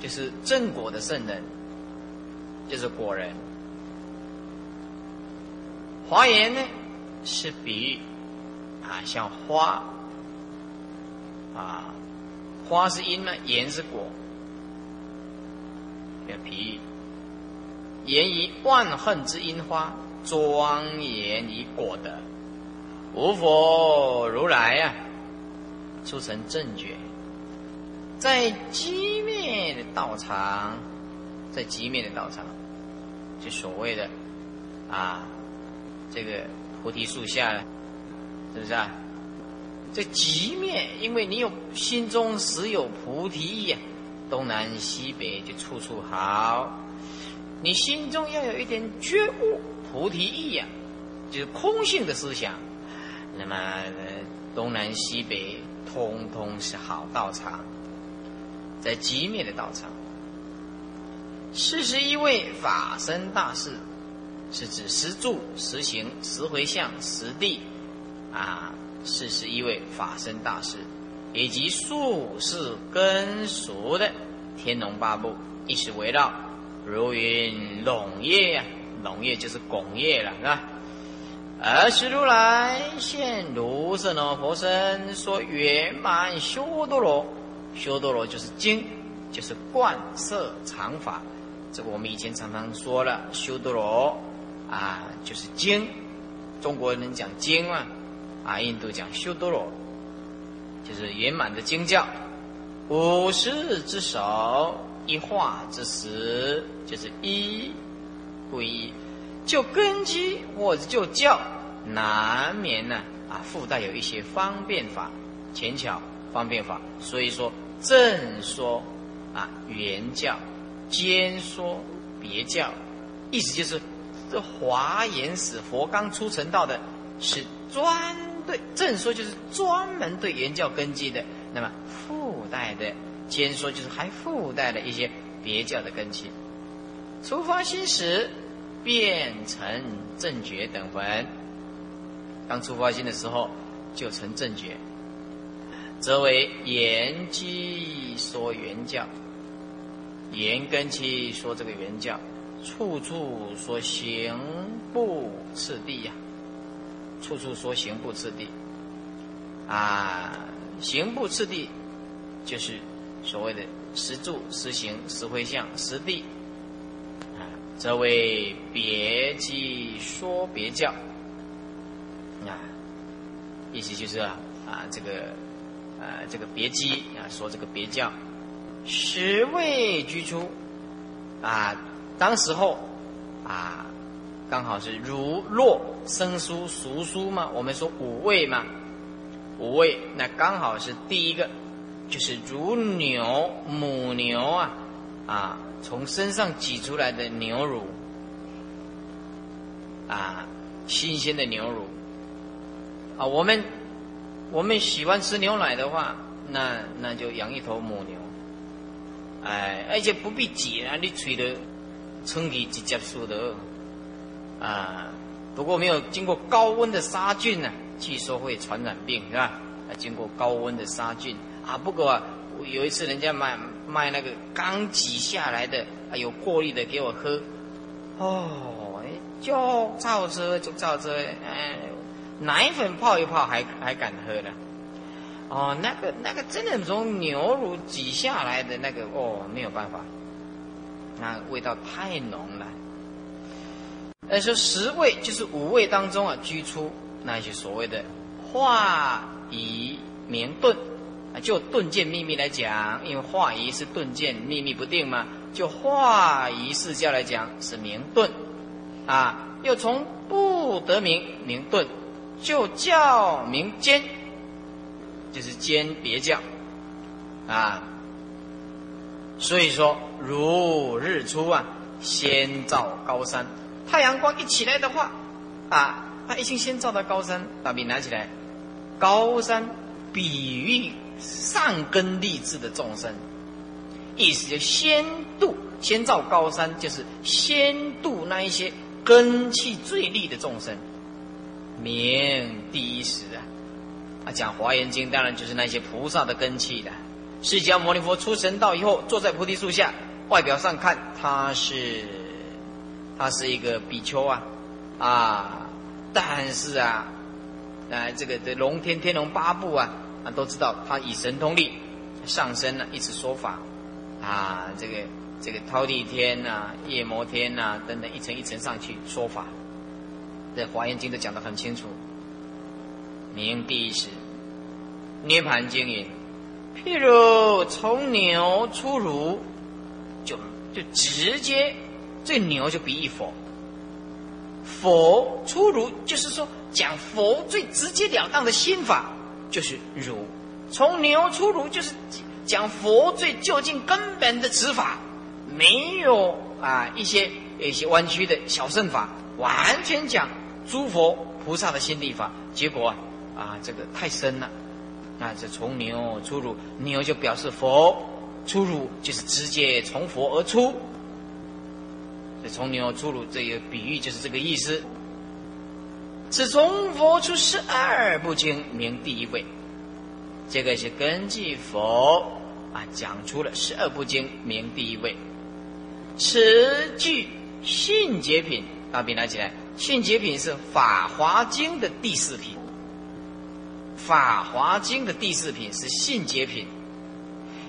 就是正果的圣人，就是果人。华严呢，是比喻啊，像花啊，花是因呢，言是果，要比喻。言以万恨之因花，庄严以果德。无佛如来呀，出成正觉，在极灭的道场，在极灭的道场，就所谓的啊。这个菩提树下，是不是啊？这极灭，因为你有心中实有菩提意啊，东南西北就处处好。你心中要有一点觉悟，菩提意呀，就是空性的思想，那么东南西北通通是好道场，在极灭的道场，四十一位法身大士。是指十住、十行、十回向、十地，啊，四十一位法身大士，以及数世根熟的天龙八部，一起围绕如云龙叶呀，龙叶就是拱叶了，是吧？而是如来现如是呢佛身，说圆满修多罗，修多罗就是经，就是观色常法。这个我们以前常常说了，修多罗。啊，就是经，中国人讲经嘛，啊，啊印度讲修多罗，就是圆满的经教。五十之首，一化之时，就是一归一。就根基或者就教，难免呢啊，附带有一些方便法、浅巧方便法。所以说正说啊原教，兼说别教，意思就是。这华严使佛刚出成道的，是专对正说，就是专门对原教根基的。那么附带的兼说，就是还附带了一些别教的根基。出发心时，变成正觉等分。刚出发心的时候，就成正觉，则为言基说原教，言根基说这个原教。处处说行不次第呀，处处说行不次第，啊，行不次第，就是所谓的实住、实行、实回向、实地，啊，则为别机说别教，啊，意思就是啊，啊，这个，啊，这个别机啊，说这个别教，十位居出，啊。当时候，啊，刚好是儒、洛、生疏、熟疏嘛。我们说五味嘛，五味那刚好是第一个，就是乳牛母牛啊啊，从身上挤出来的牛乳啊，新鲜的牛乳啊。我们我们喜欢吃牛奶的话，那那就养一头母牛，哎，而且不必挤啊，你吹的。冲气直接输的啊，不过没有经过高温的杀菌呢，据说会传染病是吧？啊，经过高温的杀菌啊，不过有一次人家卖卖那个刚挤下来的啊，有过滤的给我喝，哦，就照着就照着，哎，奶粉泡一泡还还敢喝呢？哦，那个那个真的从牛乳挤下来的那个哦，没有办法。那味道太浓了。呃，说十位就是五位当中啊，居出那些所谓的化仪明顿啊，就顿见秘密来讲，因为化仪是顿见秘密不定嘛，就化仪释教来讲是明顿啊，又从不得名明顿，就叫名间，就是间别教啊。所以说，如日出啊，先照高山。太阳光一起来的话，啊，他一心先照到高山。把笔拿起来，高山比喻上根立志的众生，意思就先度，先照高山，就是先度那一些根气最利的众生，名第一时啊。啊，讲华严经，当然就是那些菩萨的根气的。释迦牟尼佛出神道以后，坐在菩提树下，外表上看他是，他是一个比丘啊，啊，但是啊，啊，这个的龙天天龙八部啊，啊，都知道他以神通力上升了，一直说法，啊，这个这个忉利天呐、夜摩天呐等等，一层一层上去说法，在华严经都讲得很清楚。名第一是涅盘经也。譬如从牛出乳，就就直接这牛就比喻佛，佛出乳就是说讲佛最直截了当的心法就是乳，从牛出乳就是讲佛最究竟根本的指法，没有啊一些一些弯曲的小圣法，完全讲诸佛菩萨的心地法，结果啊啊这个太深了。那这从牛出乳，牛就表示佛出乳，就是直接从佛而出。这从牛出乳这个比喻就是这个意思。此从佛出十二部经名第一位，这个是根据佛啊讲出了十二部经名第一位。此句信解品，把笔拿起来，信解品是法华经的第四品。《法华经》的第四品是信解品，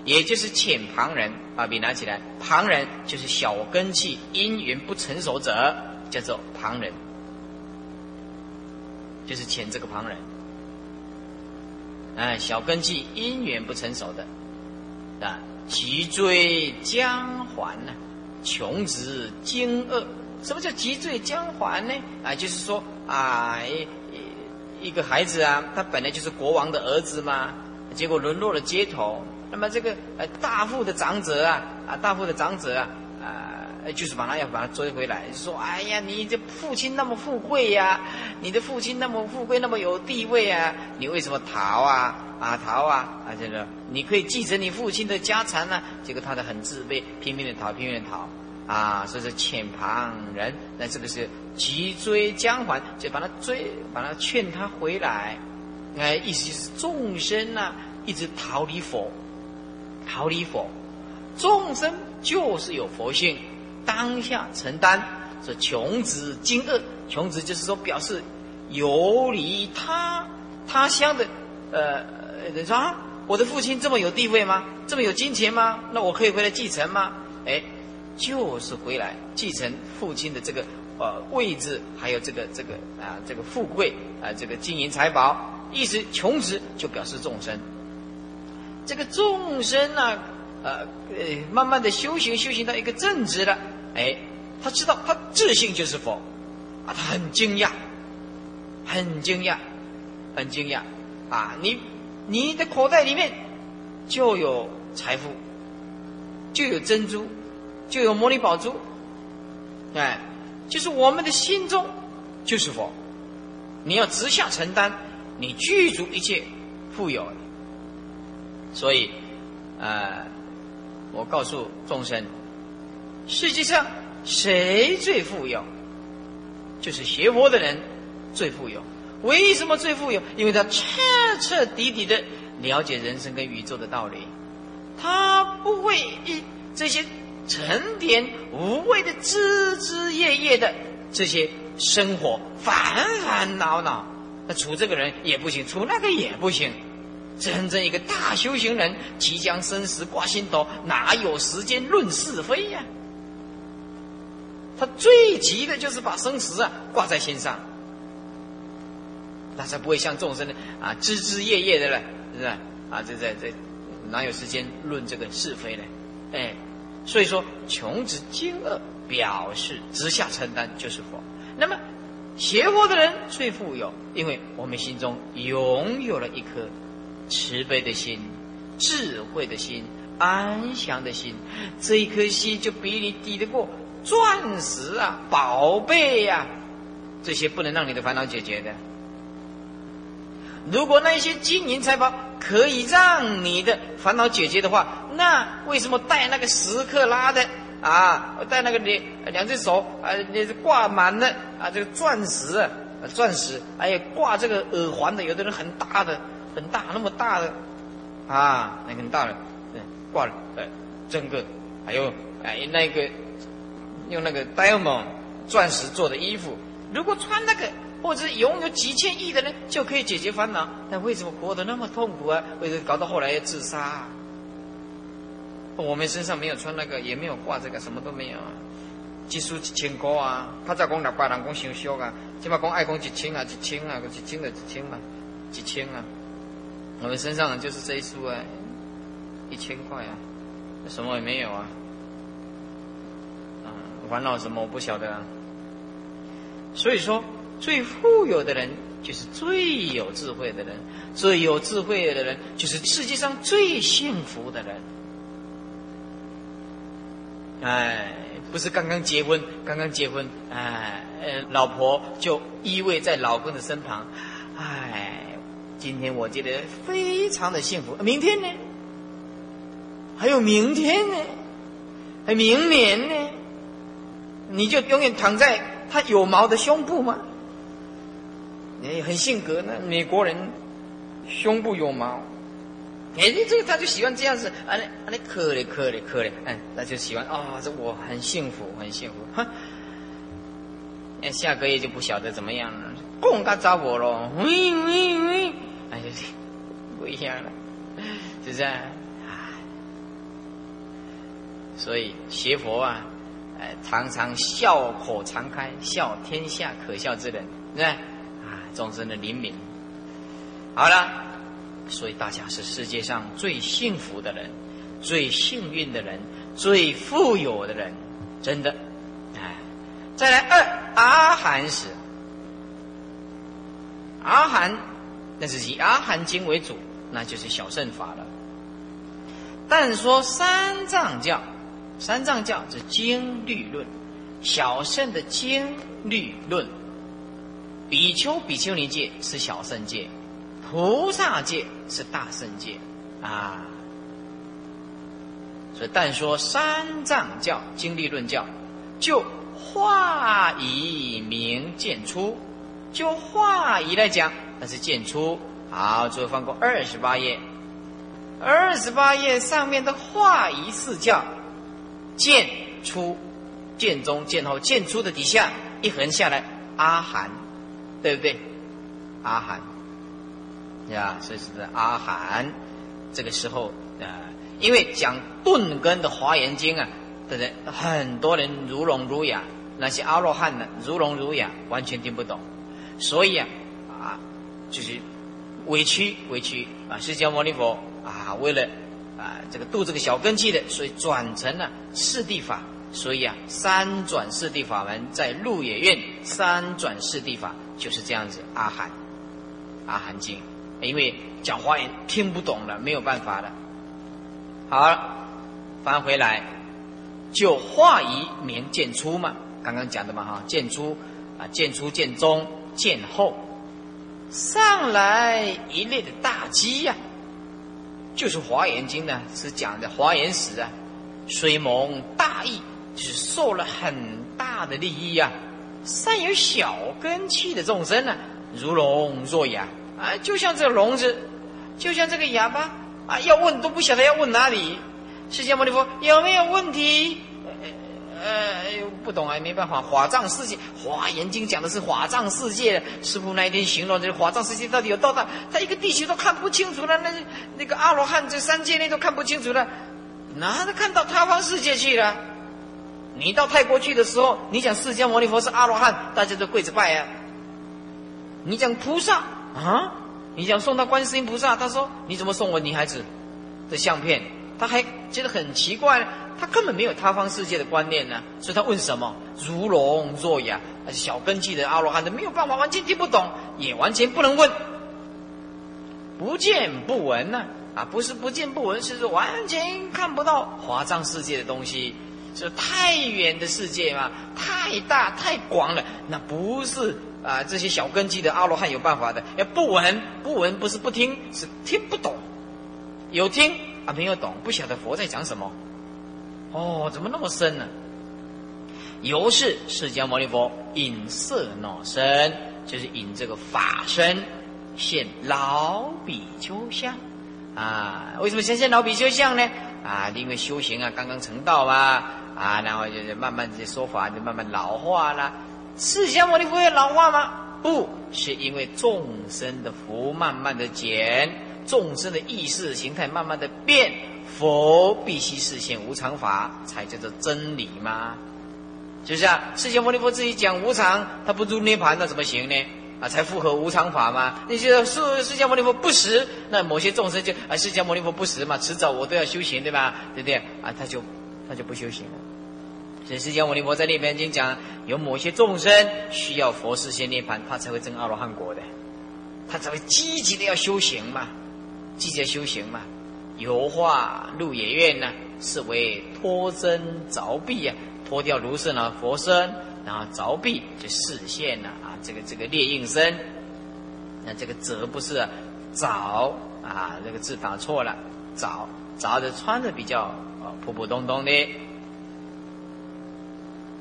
也就是浅旁人。把笔拿起来，旁人就是小根器因缘不成熟者，叫做旁人，就是浅这个旁人。哎，小根器因缘不成熟的啊，脊椎僵缓呢，穷直惊愕。什么叫脊椎僵缓呢？啊，就是说啊。一个孩子啊，他本来就是国王的儿子嘛，结果沦落了街头。那么这个呃大富的长者啊，啊大富的长者啊，啊就是把他要把他追回来，说哎呀，你这父亲那么富贵呀，你的父亲那么富贵，那么有地位啊，你为什么逃啊？啊逃啊！啊这个你可以继承你父亲的家产呢？结果他的很自卑，拼命的逃，拼命的逃。啊，所以说遣旁人，那这个是急追江环，就把他追，把他劝他回来。哎，意思就是众生呐，一直逃离佛，逃离佛。众生就是有佛性，当下承担。说穷子惊恶，穷子就是说表示游离他他乡的，呃，人说啊，我的父亲这么有地位吗？这么有金钱吗？那我可以回来继承吗？哎。就是回来继承父亲的这个呃位置，还有这个这个啊这个富贵啊这个金银财宝，意思穷子就表示众生。这个众生呢，呃呃，慢慢的修行修行到一个正直了，哎，他知道他自信就是佛，啊，他很惊讶，很惊讶，很惊讶，啊，你你的口袋里面就有财富，就有珍珠，就有摩尼宝珠，哎，就是我们的心中就是佛，你要直下承担，你具足一切富有，所以，呃，我告诉众生，世界上。谁最富有？就是学佛的人最富有。为什么最富有？因为他彻彻底底的了解人生跟宇宙的道理，他不会以这些成天无谓的枝枝叶叶的这些生活烦烦恼恼。那处这个人也不行，处那个也不行。真正一个大修行人，即将生死挂心头，哪有时间论是非呀？他最急的就是把生死啊挂在心上，那才不会像众生的啊枝枝叶叶的了，是不是啊？这这这哪有时间论这个是非呢？哎，所以说穷之惊愕，表示直下承担就是佛。那么邪佛的人最富有，因为我们心中拥有了一颗慈悲的心、智慧的心、安详的心，这一颗心就比你抵得过。钻石啊，宝贝呀，这些不能让你的烦恼解决的。如果那些金银财宝可以让你的烦恼解决的话，那为什么戴那个十克拉的啊，戴那个两两只手啊，那挂满了啊，这个钻石啊，钻石，哎呀，挂这个耳环的，有的人很大的，很大，那么大的啊，那很大的，挂了，呃，整个，还有哎那个。用那个 diamond 钻石做的衣服，如果穿那个，或者拥有几千亿的人就可以解决烦恼，但为什么活得那么痛苦啊？为什么搞到后来要自杀？我们身上没有穿那个，也没有挂这个，什么都没有啊。几数一千块啊，他再讲六百人讲想俗啊，起码讲爱讲一千啊，一千啊，一千就一千嘛，一千啊。我们身上就是这一束啊，一千块啊，什么也没有啊。烦恼什么我不晓得啊，所以说最富有的人就是最有智慧的人，最有智慧的人就是世界上最幸福的人。哎，不是刚刚结婚，刚刚结婚，哎，呃，老婆就依偎在老公的身旁，哎，今天我觉得非常的幸福。明天呢？还有明天呢？还明年呢？你就永远躺在他有毛的胸部吗？你很性格呢，美国人胸部有毛，哎，这个他就喜欢这样子，啊，那啊，那可怜可怜可怜，哎，他就喜欢啊，这我很幸福很幸福，哈，哎，下个月就不晓得怎么样了，更加找我喽，喂喂喂，哎，不一样了，是不是？啊？所以学佛啊。哎，常常笑口常开，笑天下可笑之人，是吧？啊，众生的灵敏。好了，所以大家是世界上最幸福的人，最幸运的人，最富有的人，真的。哎，再来二阿含时，阿含那是以阿含经为主，那就是小乘法了。但说三藏教。三藏教是经律论，小圣的经律论，比丘比丘尼戒是小圣戒，菩萨戒是大圣戒啊。所以但说三藏教经律论教，就化以明见出，就化仪来讲，那是见出。好，最后翻过二十八页，二十八页上面的化仪四教。剑出，剑中剑后剑出的底下一横下来，阿含，对不对？阿含，呀，所以是阿含。这个时候啊，因为讲顿根的华严经啊，的人？很多人如聋如哑，那些阿罗汉呢，如聋如哑，完全听不懂。所以啊，啊，就是委屈委屈啊，释迦牟尼佛啊，为了。啊，这个度这个小根器的，所以转成了四谛法所以啊，三转四谛法门在鹿野苑三转四谛法就是这样子。阿含，阿含经，因为讲华言听不懂了，没有办法了。好，翻回来，就化仪明见出嘛，刚刚讲的嘛哈，见出啊，见出见中见后，上来一列的大机呀，就是华严经呢，是讲的华严史啊，虽蒙大义，就是受了很大的利益呀，善有小根器的众生呢，如聋若哑啊，就像这个聋子，就像这个哑巴。啊，要问都不晓得要问哪里。释迦牟尼佛有没有问题？呃，不懂啊，没办法。法藏世界，华严经讲的是法藏世界。师傅那一天形容这法藏世界到底有多大？他一个地球都看不清楚了。那那个阿罗汉这三界内都看不清楚了，哪能看到他方世界去了？你到泰国去的时候，你讲释迦牟尼佛是阿罗汉，大家都跪着拜啊。你讲菩萨啊？你想送他观世音菩萨，他说：“你怎么送我女孩子的相片？”他还觉得很奇怪，他根本没有他方世界的观念呢。所以他问什么？如聋若哑，小根基的阿罗汉都没有办法完全听不懂，也完全不能问。不见不闻呢？啊，不是不见不闻，是说完全看不到华藏世界的东西，是太远的世界嘛，太大太广了，那不是。啊，这些小根基的阿罗汉有办法的，要不闻不闻，不是不听，是听不懂。有听啊，没有懂，不晓得佛在讲什么。哦，怎么那么深呢？由是释迦牟尼佛引色脑身，就是引这个法身现老比丘相啊。为什么先现老比丘相呢？啊，因为修行啊，刚刚成道嘛，啊，然后就是慢慢这些说法就慢慢老化了。释迦牟尼佛会老化吗？不是，因为众生的福慢慢的减，众生的意识形态慢慢的变，佛必须实现无常法，才叫做真理吗？是不是啊？释迦牟尼佛自己讲无常，他不入涅盘，那怎么行呢？啊，才符合无常法吗？你觉得释释迦牟尼佛不实，那某些众生就啊，释迦牟尼佛不实嘛，迟早我都要修行，对吧？对不对？啊，他就他就不修行了。所以释迦牟尼佛在《那边经》讲，有某些众生需要佛事先涅盘，他才会证阿罗汉果的，他才会积极的要修行嘛，季节修行嘛。油画鹿野苑呢，是为脱身凿壁啊，脱掉如是呢佛身，然后凿壁就视现了啊，这个这个列应身。那这个则不是凿啊，这个字打错了，凿凿的穿的比较啊普普通通的。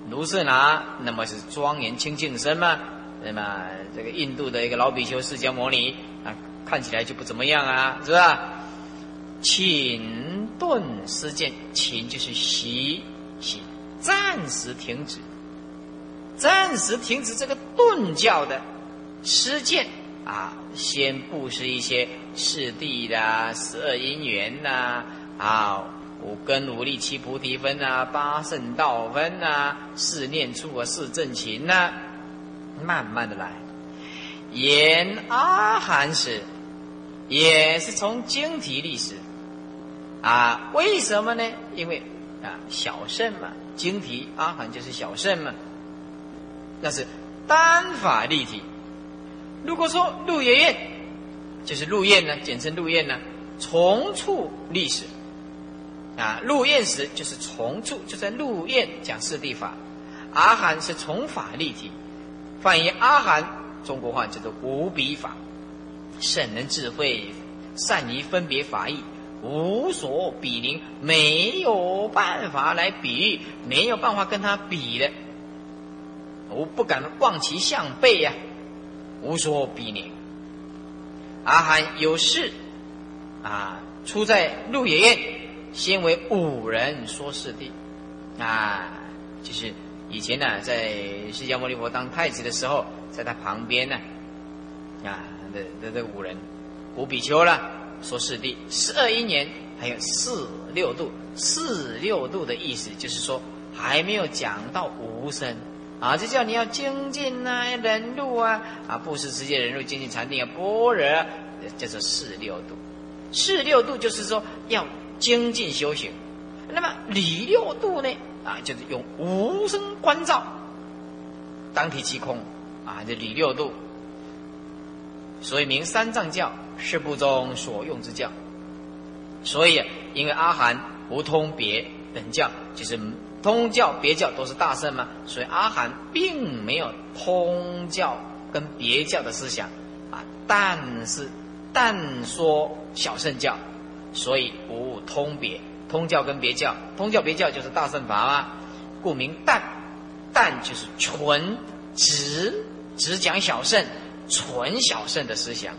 卢舍那，那么是庄严清净身嘛？那么这个印度的一个老比丘释迦牟尼啊，看起来就不怎么样啊，是吧？请顿施剑，请就是习习，暂时停止，暂时停止这个顿教的施剑啊，先布施一些四谛的十二因缘呐啊。五根五力七菩提分啊，八圣道分啊，四念处啊，四正勤呐，慢慢的来。言阿含时，也是从经题历史啊？为什么呢？因为啊，小圣嘛，经题阿含就是小圣嘛，那是单法立体。如果说陆爷爷，就是陆宴呢，简称陆宴呢，从处历史。啊，入宴时就是从处，就在入宴讲四谛法。阿含是从法立体，翻译阿含，中国话叫做无比法，圣人智慧，善于分别法义，无所比邻，没有办法来比喻，没有办法跟他比的，我不敢望其项背呀，无所比拟。阿含有事啊，出在鹿野苑。先为五人说四谛，啊，就是以前呢，在释迦牟尼佛当太子的时候，在他旁边呢，啊，这这这五人，五比丘啦，说四谛，十二一年，还有四六度，四六度的意思就是说还没有讲到无声，啊，这叫你要精进啊，忍辱啊，啊，不是直接忍辱精进禅定啊，般若，叫做四六度，四六度就是说要。精进修行，那么理六度呢？啊，就是用无声观照，当体即空啊，这理六度，所以名三藏教是部中所用之教。所以，因为阿含无通别等教，就是通教别教都是大圣嘛，所以阿含并没有通教跟别教的思想啊，但是但说小圣教，所以无通别。通教跟别教，通教别教就是大圣法嘛，故名但，但就是纯直只讲小圣，纯小圣的思想。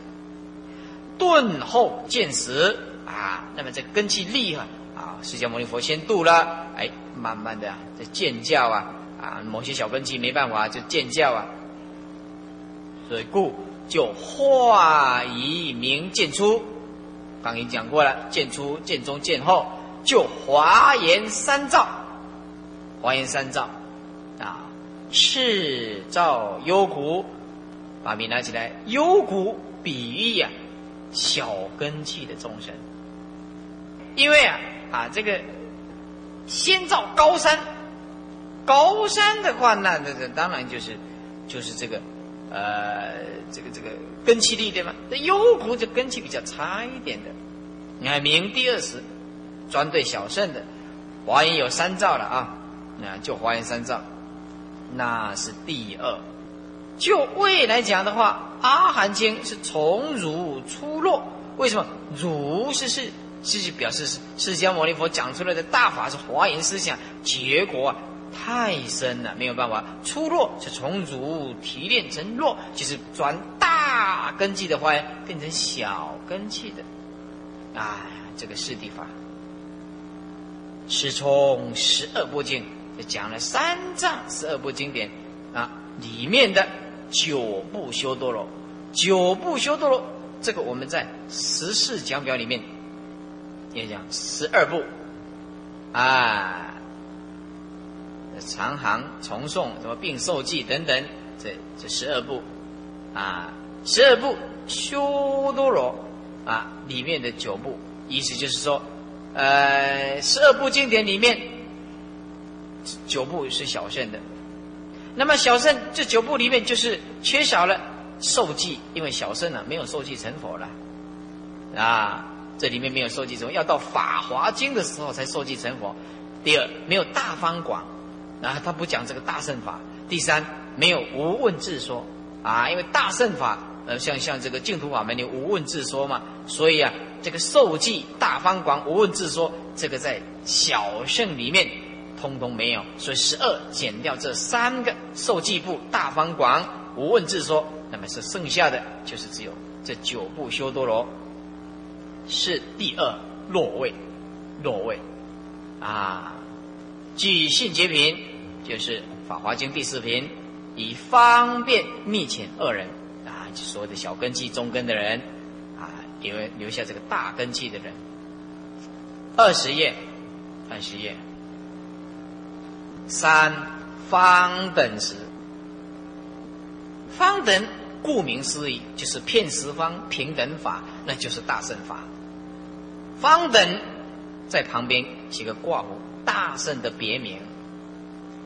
顿后见实啊，那么这根气厉害啊，释迦牟尼佛先度了，哎，慢慢的这见教啊啊，某些小根气没办法就见教啊，所以故就化以名见出，刚已经讲过了，见出、见中、见后。就华严三照，华严三照啊，赤照幽谷，把笔拿起来，幽谷比喻呀，小根器的众生，因为啊啊这个先造高山，高山的话，那那那当然就是就是这个呃这个这个根气力对吗？那幽谷这根气比较差一点的，你看明第二十。专对小圣的，华严有三兆了啊，那就华严三兆，那是第二。就未来讲的话，阿含经是从儒出落，为什么？儒是是是表示是释迦牟尼佛讲出来的大法是华严思想，结果啊太深了，没有办法出落，是从儒提炼成落，就是转大根基的华严变成小根基的，哎，这个是地法。是从十二部经讲了三藏十二部经典啊里面的九部修多罗，九部修多罗这个我们在十四讲表里面也讲十二部啊，长行重诵什么并受记等等，这这十二部啊，十二部修多罗啊里面的九部，意思就是说。呃，十二部经典里面，九部是小圣的。那么小圣这九部里面就是缺少了受记，因为小圣呢没有受记成佛了啊，这里面没有受记成佛，要到法华经的时候才受记成佛。第二，没有大方广，啊，他不讲这个大圣法。第三，没有无问自说啊，因为大圣法，呃，像像这个净土法门你无问自说嘛，所以啊。这个受记大方广无问自说，这个在小圣里面通通没有，所以十二减掉这三个受记部大方广。无问自说，那么是剩下的就是只有这九部修多罗。是第二落位，落位。啊，据信结品就是法华经第四品，以方便密遣二人。啊，所谓的小根基中根的人啊。留留下这个大根器的人，二十页，二十页，三方等时，方等顾名思义就是片十方平等法，那就是大圣法。方等在旁边写个挂号，大圣的别名。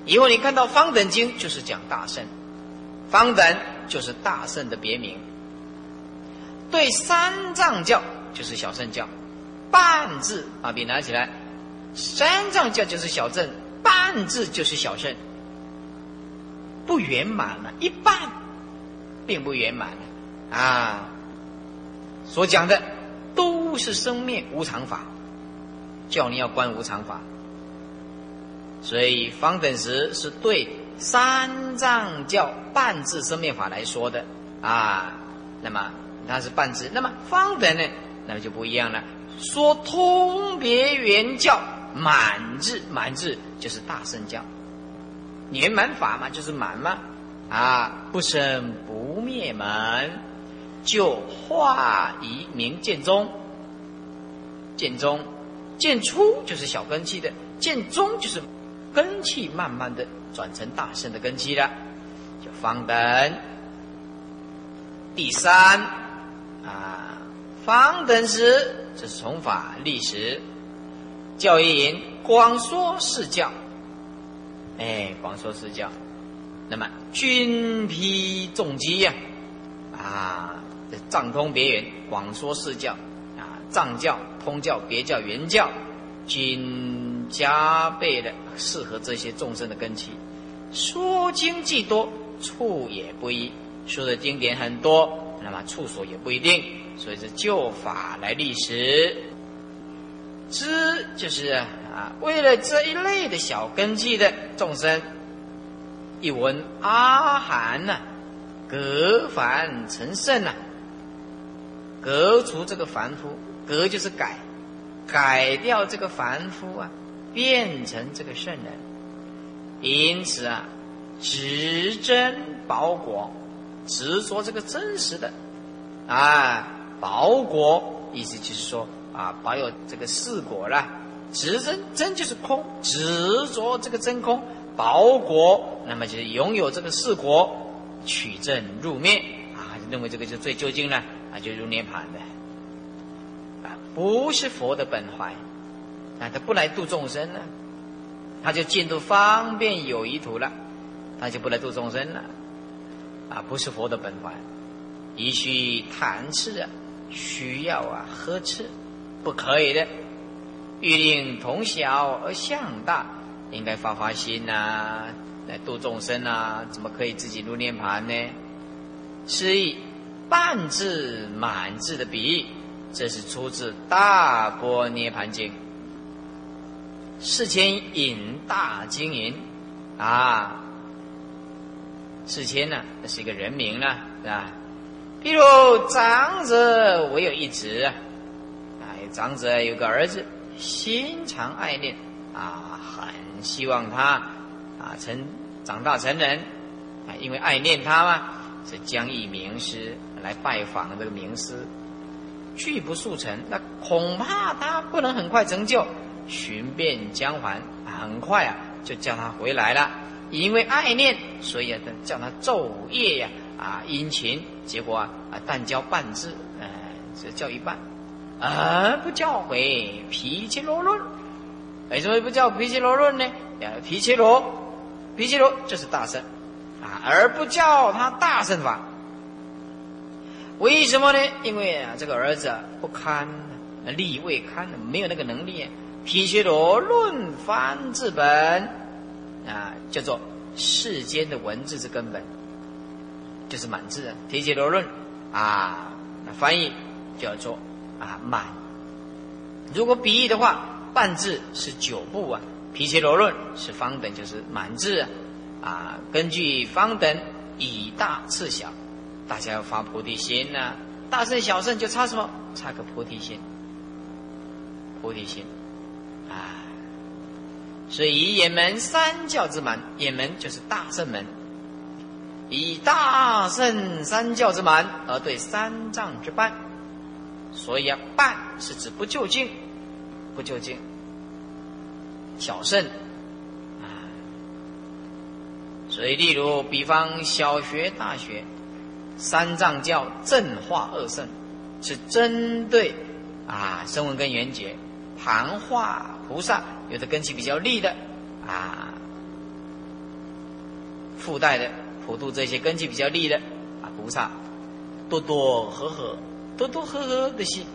以后你看到方等经就是讲大圣，方等就是大圣的别名。对三藏教就是小圣教，半字把笔拿起来，三藏教就是小正，半字就是小圣，不圆满了，一半，并不圆满了啊。所讲的都是生灭无常法，叫你要观无常法。所以方等时是对三藏教半字生灭法来说的啊，那么。它是半字，那么方等呢？那么就不一样了。说通别圆教满字，满字就是大圣教，圆满法嘛，就是满嘛。啊，不生不灭门，就化以名见中。见中，见出就是小根器的，见中就是根器慢慢的转成大圣的根器了，就方等。第三。啊，方等时，这是从法历史教义言光说是教，哎，广说四教。那么均批重击呀，啊，这藏通别圆，广说四教啊，藏教、通教、别教、原教，均加倍的适合这些众生的根基。说经既多，处也不一，说的经典很多，那么处所也不一定，所以是就法来立时。知就是啊，啊为了这一类的小根基的众生。一闻阿含呐，隔凡成圣呐，革除这个凡夫，革就是改，改掉这个凡夫啊，变成这个圣人。因此啊，执真保果，执着这个真实的啊，保果意思就是说啊，保有这个四果了。执真真就是空，执着这个真空。保果，那么就是拥有这个四果，取证入灭。啊，认为这个就最究竟了啊，就入涅盘的。啊，不是佛的本怀啊，他不来度众生了，他就进度方便有余图了，他就不来度众生了。啊，不是佛的本怀，必须贪吃啊，需要啊呵斥，不可以的，欲令同小而向大。应该发发心呐，来度众生呐，怎么可以自己入涅盘呢？是以半字满字的比喻，这是出自《大波涅盘经》。世间引大经营啊，世间呢，那是一个人名了，是吧？譬如长者唯有一子，啊，长者有个儿子，心常爱念啊。很希望他啊成长大成人啊，因为爱念他嘛，是将以名师来拜访这个名师，拒不速成，那恐怕他不能很快成就，寻遍江环，很快啊就叫他回来了。因为爱念，所以啊叫他昼夜呀啊殷勤，结果啊啊但教半字，哎只教一半，而不教回脾气罗论。为什么不叫毗伽罗论呢？毗伽罗，毗伽罗就是大圣啊，而不叫他大圣法。为什么呢？因为啊，这个儿子不堪力未堪，没有那个能力。毗伽罗论翻字本啊，叫做世间的文字之根本，就是满字。毗伽罗论啊，翻译叫做啊满。如果比喻的话。半字是九部啊，皮切罗论是方等，就是满字啊。啊，根据方等以大次小，大家要发菩提心呐。大圣小圣就差什么？差个菩提心。菩提心啊，所以以眼门三教之满，眼门就是大圣门，以大圣三教之满而对三藏之半。所以啊，半是指不究竟。不究竟，小圣啊，所以例如，比方小学、大学，三藏教正化二圣，是针对啊声闻跟缘觉，盘化菩萨，有的根基比较利的啊，附带的普度这些根基比较利的啊菩萨，多多和和，多多和和的心。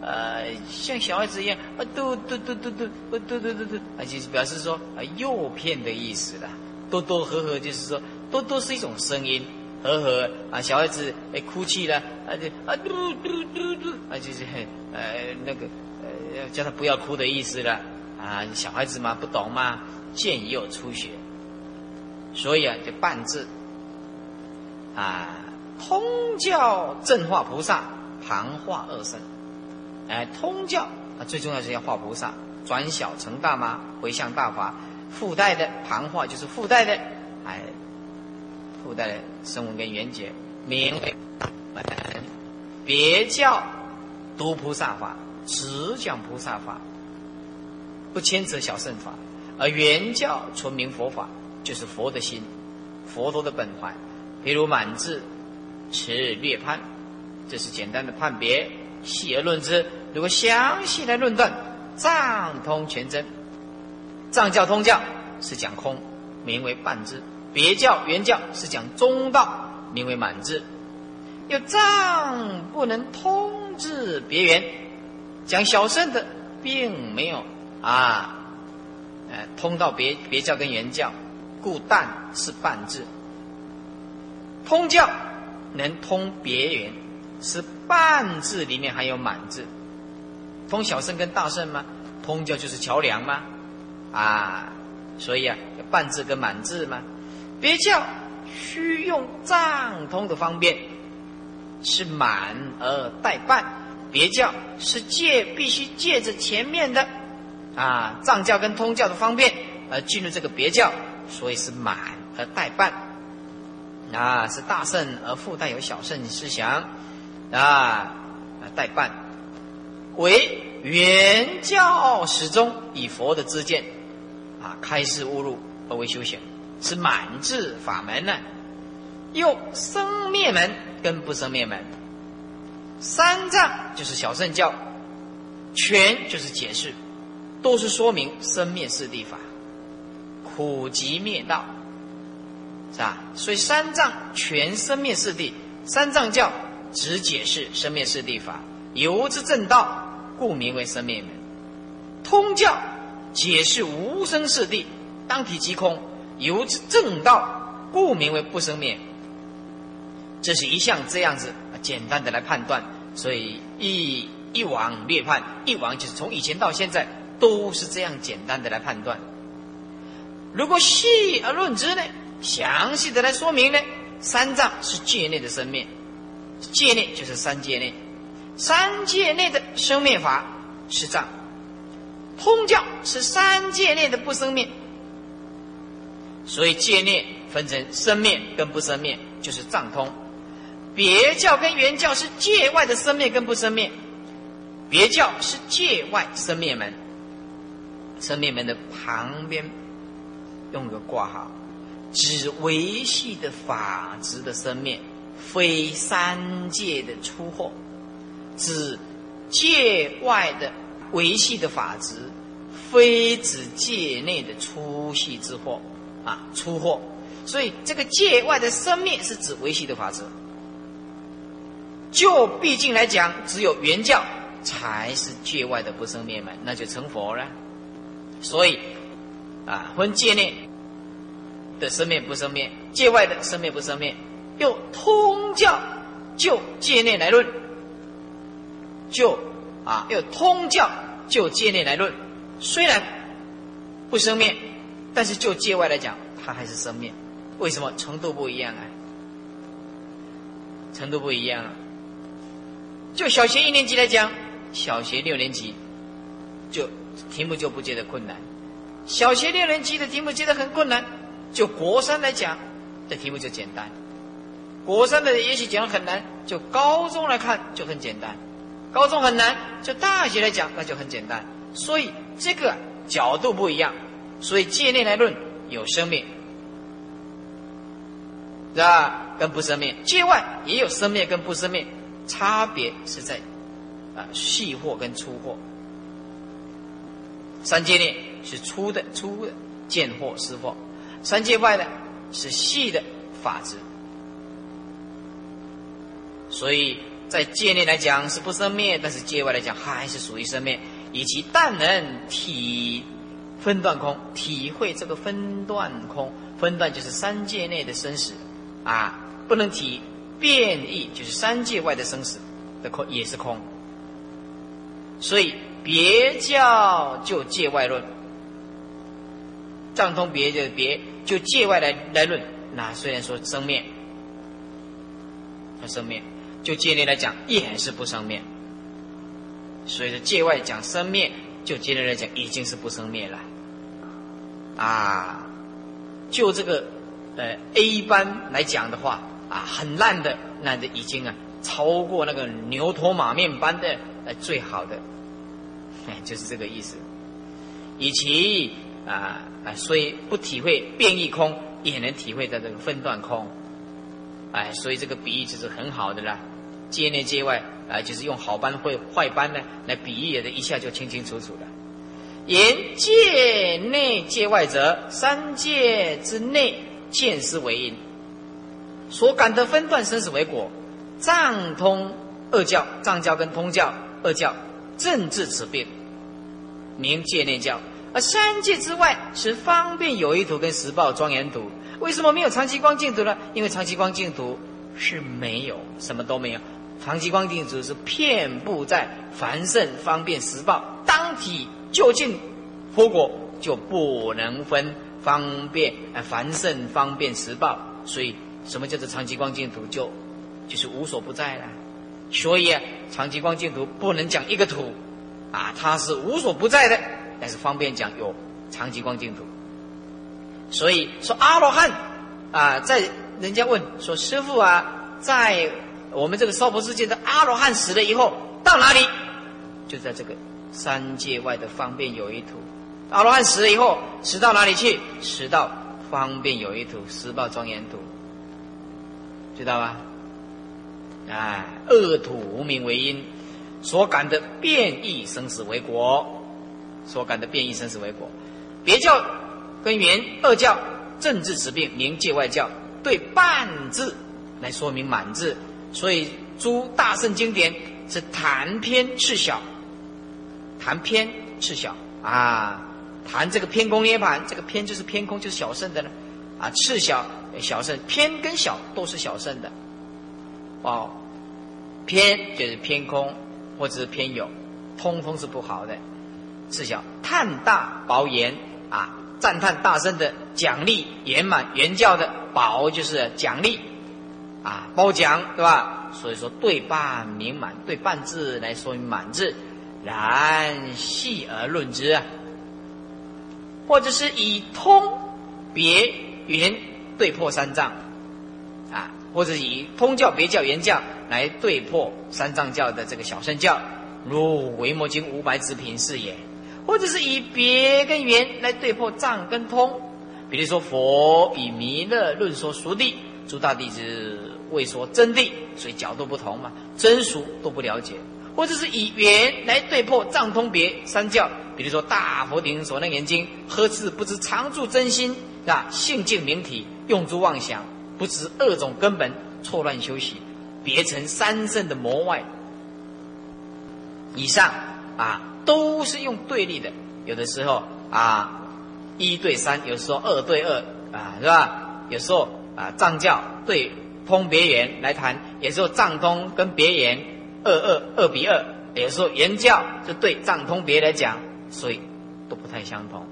呃，像小孩子一样，啊，嘟嘟嘟嘟嘟，嘟嘟嘟嘟，啊，就是表示说啊，诱骗的意思啦。多多呵呵，就是说多多是一种声音，呵呵啊，小孩子哎哭泣了，啊就啊嘟嘟嘟嘟，啊就是呃那个呃叫他不要哭的意思了啊，小孩子嘛不懂嘛，见有初学，所以啊就半字啊，通教正化菩萨，旁化二圣。哎，通教啊，最重要是要化菩萨，转小成大嘛，回向大法，附带的旁化就是附带的，哎，附带的声闻跟缘觉，名为本别教读菩萨法，只讲菩萨法，不牵扯小圣法，而原教纯明佛法，就是佛的心，佛陀的本怀，比如满字持略判，这是简单的判别。细而论之，如果详细来论断，藏通全真，藏教通教是讲空，名为半智；别教原教是讲中道，名为满智。有藏不能通至别圆，讲小圣的并没有啊，呃，通到别别教跟原教，故但是半智。通教能通别圆，是半字里面还有满字。通小圣跟大圣吗？通教就是桥梁吗？啊，所以啊，半字跟满字吗？别教需用藏通的方便。是满而代半，别教是借必须借着前面的啊藏教跟通教的方便而进入这个别教，所以是满而代半，啊是大圣而附带有小圣思想啊啊，代办，为原教始终以佛的知见啊开示悟入而为修行，是满智法门呢，又生灭门。跟不生灭门，三藏就是小圣教，全就是解释，都是说明生灭四谛法，苦集灭道，是吧？所以三藏全生灭四谛，三藏教只解释生灭四谛法，由之正道，故名为生灭门。通教解释无生四谛，当体即空，由之正道，故名为不生灭。这是一项这样子简单的来判断，所以一一往略判，一往就是从以前到现在都是这样简单的来判断。如果细而论之呢，详细的来说明呢，三藏是界内的生灭，界内就是三界内，三界内的生灭法是藏，通教是三界内的不生灭，所以界内分成生灭跟不生灭，就是藏通。别教跟原教是界外的生灭跟不生灭，别教是界外生灭门，生灭门的旁边用个挂号，只维系的法执的生灭，非三界的出货，指界外的维系的法执，非指界内的粗细之货啊出货，所以这个界外的生灭是指维系的法执。就毕竟来讲，只有原教才是界外的不生灭门，那就成佛了。所以，啊，分界内的生灭不生灭，界外的生灭不生灭，又通教就界内来论，就啊，又通教就界内来论。虽然不生灭，但是就界外来讲，它还是生灭。为什么程度不一样啊？程度不一样啊。就小学一年级来讲，小学六年级就题目就不觉得困难；小学六年级的题目觉得很困难，就国三来讲，这题目就简单。国三的也许讲很难，就高中来看就很简单；高中很难，就大学来讲那就很简单。所以这个角度不一样，所以界内来论有生命，是吧？跟不生命；界外也有生灭跟不生灭。差别是在啊细货跟粗货，三界内是粗的粗的见货湿货，三界外呢是细的法执，所以在界内来讲是不生灭，但是界外来讲还是属于生灭。以及但能体分段空，体会这个分段空，分段就是三界内的生死啊，不能体。变异就是三界外的生死的空也是空，所以别教就界外论，藏通别就别就界外来来论。那虽然说生灭，生灭就界内来讲也是不生灭，所以说界外讲生灭，就界内来讲已经是不生灭了。啊，就这个呃 A 班来讲的话。啊，很烂的，那的已经啊超过那个牛头马面般的呃最好的，哎，就是这个意思。以其啊啊，所以不体会变异空，也能体会到这个分段空。哎，所以这个比喻就是很好的了。界内界外啊，就是用好班或坏班呢来比喻的，一下就清清楚楚了。言界内界外者，三界之内见思为因，所感的分段生死为果，藏通二教，藏教跟通教二教正治此病，名界内教。而三界之外是方便有一图跟实报庄严图。为什么没有长期光净土呢？因为长期光净土是没有，什么都没有。长期光净土是遍布在凡圣方便实报当体。就近佛果就不能分方便啊，凡圣方便实报，所以什么叫做长期光净土？就就是无所不在了。所以啊，长期光净土不能讲一个土啊，它是无所不在的，但是方便讲有长期光净土。所以说阿罗汉啊，在人家问说师傅啊，在我们这个娑婆世界的阿罗汉死了以后到哪里？就在这个。三界外的方便有一土，阿罗汉死了以后，死到哪里去？死到方便有一土，十报庄严土，知道吧？哎，恶土无名为因，所感的变异生死为果，所感的变异生死为果。别教跟原二教政治此病，名界外教，对半字来说明满字，所以诸大圣经典是谈篇次小。谈偏是小啊，谈这个偏空涅盘，这个偏就是偏空，就是小圣的了啊。次小小圣，偏跟小都是小圣的哦。偏就是偏空或者是偏有，通风是不好的。次小叹大薄言啊，赞叹大圣的奖励圆满圆教的薄就是奖励啊，褒奖对吧？所以说对半明满，对半字来说满字。然细而论之啊，或者是以通别圆对破三藏啊，或者以通教别教圆教来对破三藏教的这个小圣教，如《维摩经》五百子品是也；或者是以别跟圆来对破藏跟通，比如说佛以弥勒论说熟地，诸大弟子未说真谛，所以角度不同嘛，真俗都不了解。或者是以圆来对破藏通别三教，比如说大佛顶所那眼睛，呵斥不知常住真心啊，性净明体，用诸妄想，不知二种根本，错乱修习，别成三圣的魔外。以上啊，都是用对立的，有的时候啊，一对三，有时候二对二啊，是吧？有时候啊，藏教对通别言来谈，也是说藏通跟别言。二二二比二，也是说言教就对藏通别来讲，所以都不太相同。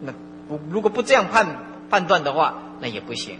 那不如果不这样判判断的话，那也不行。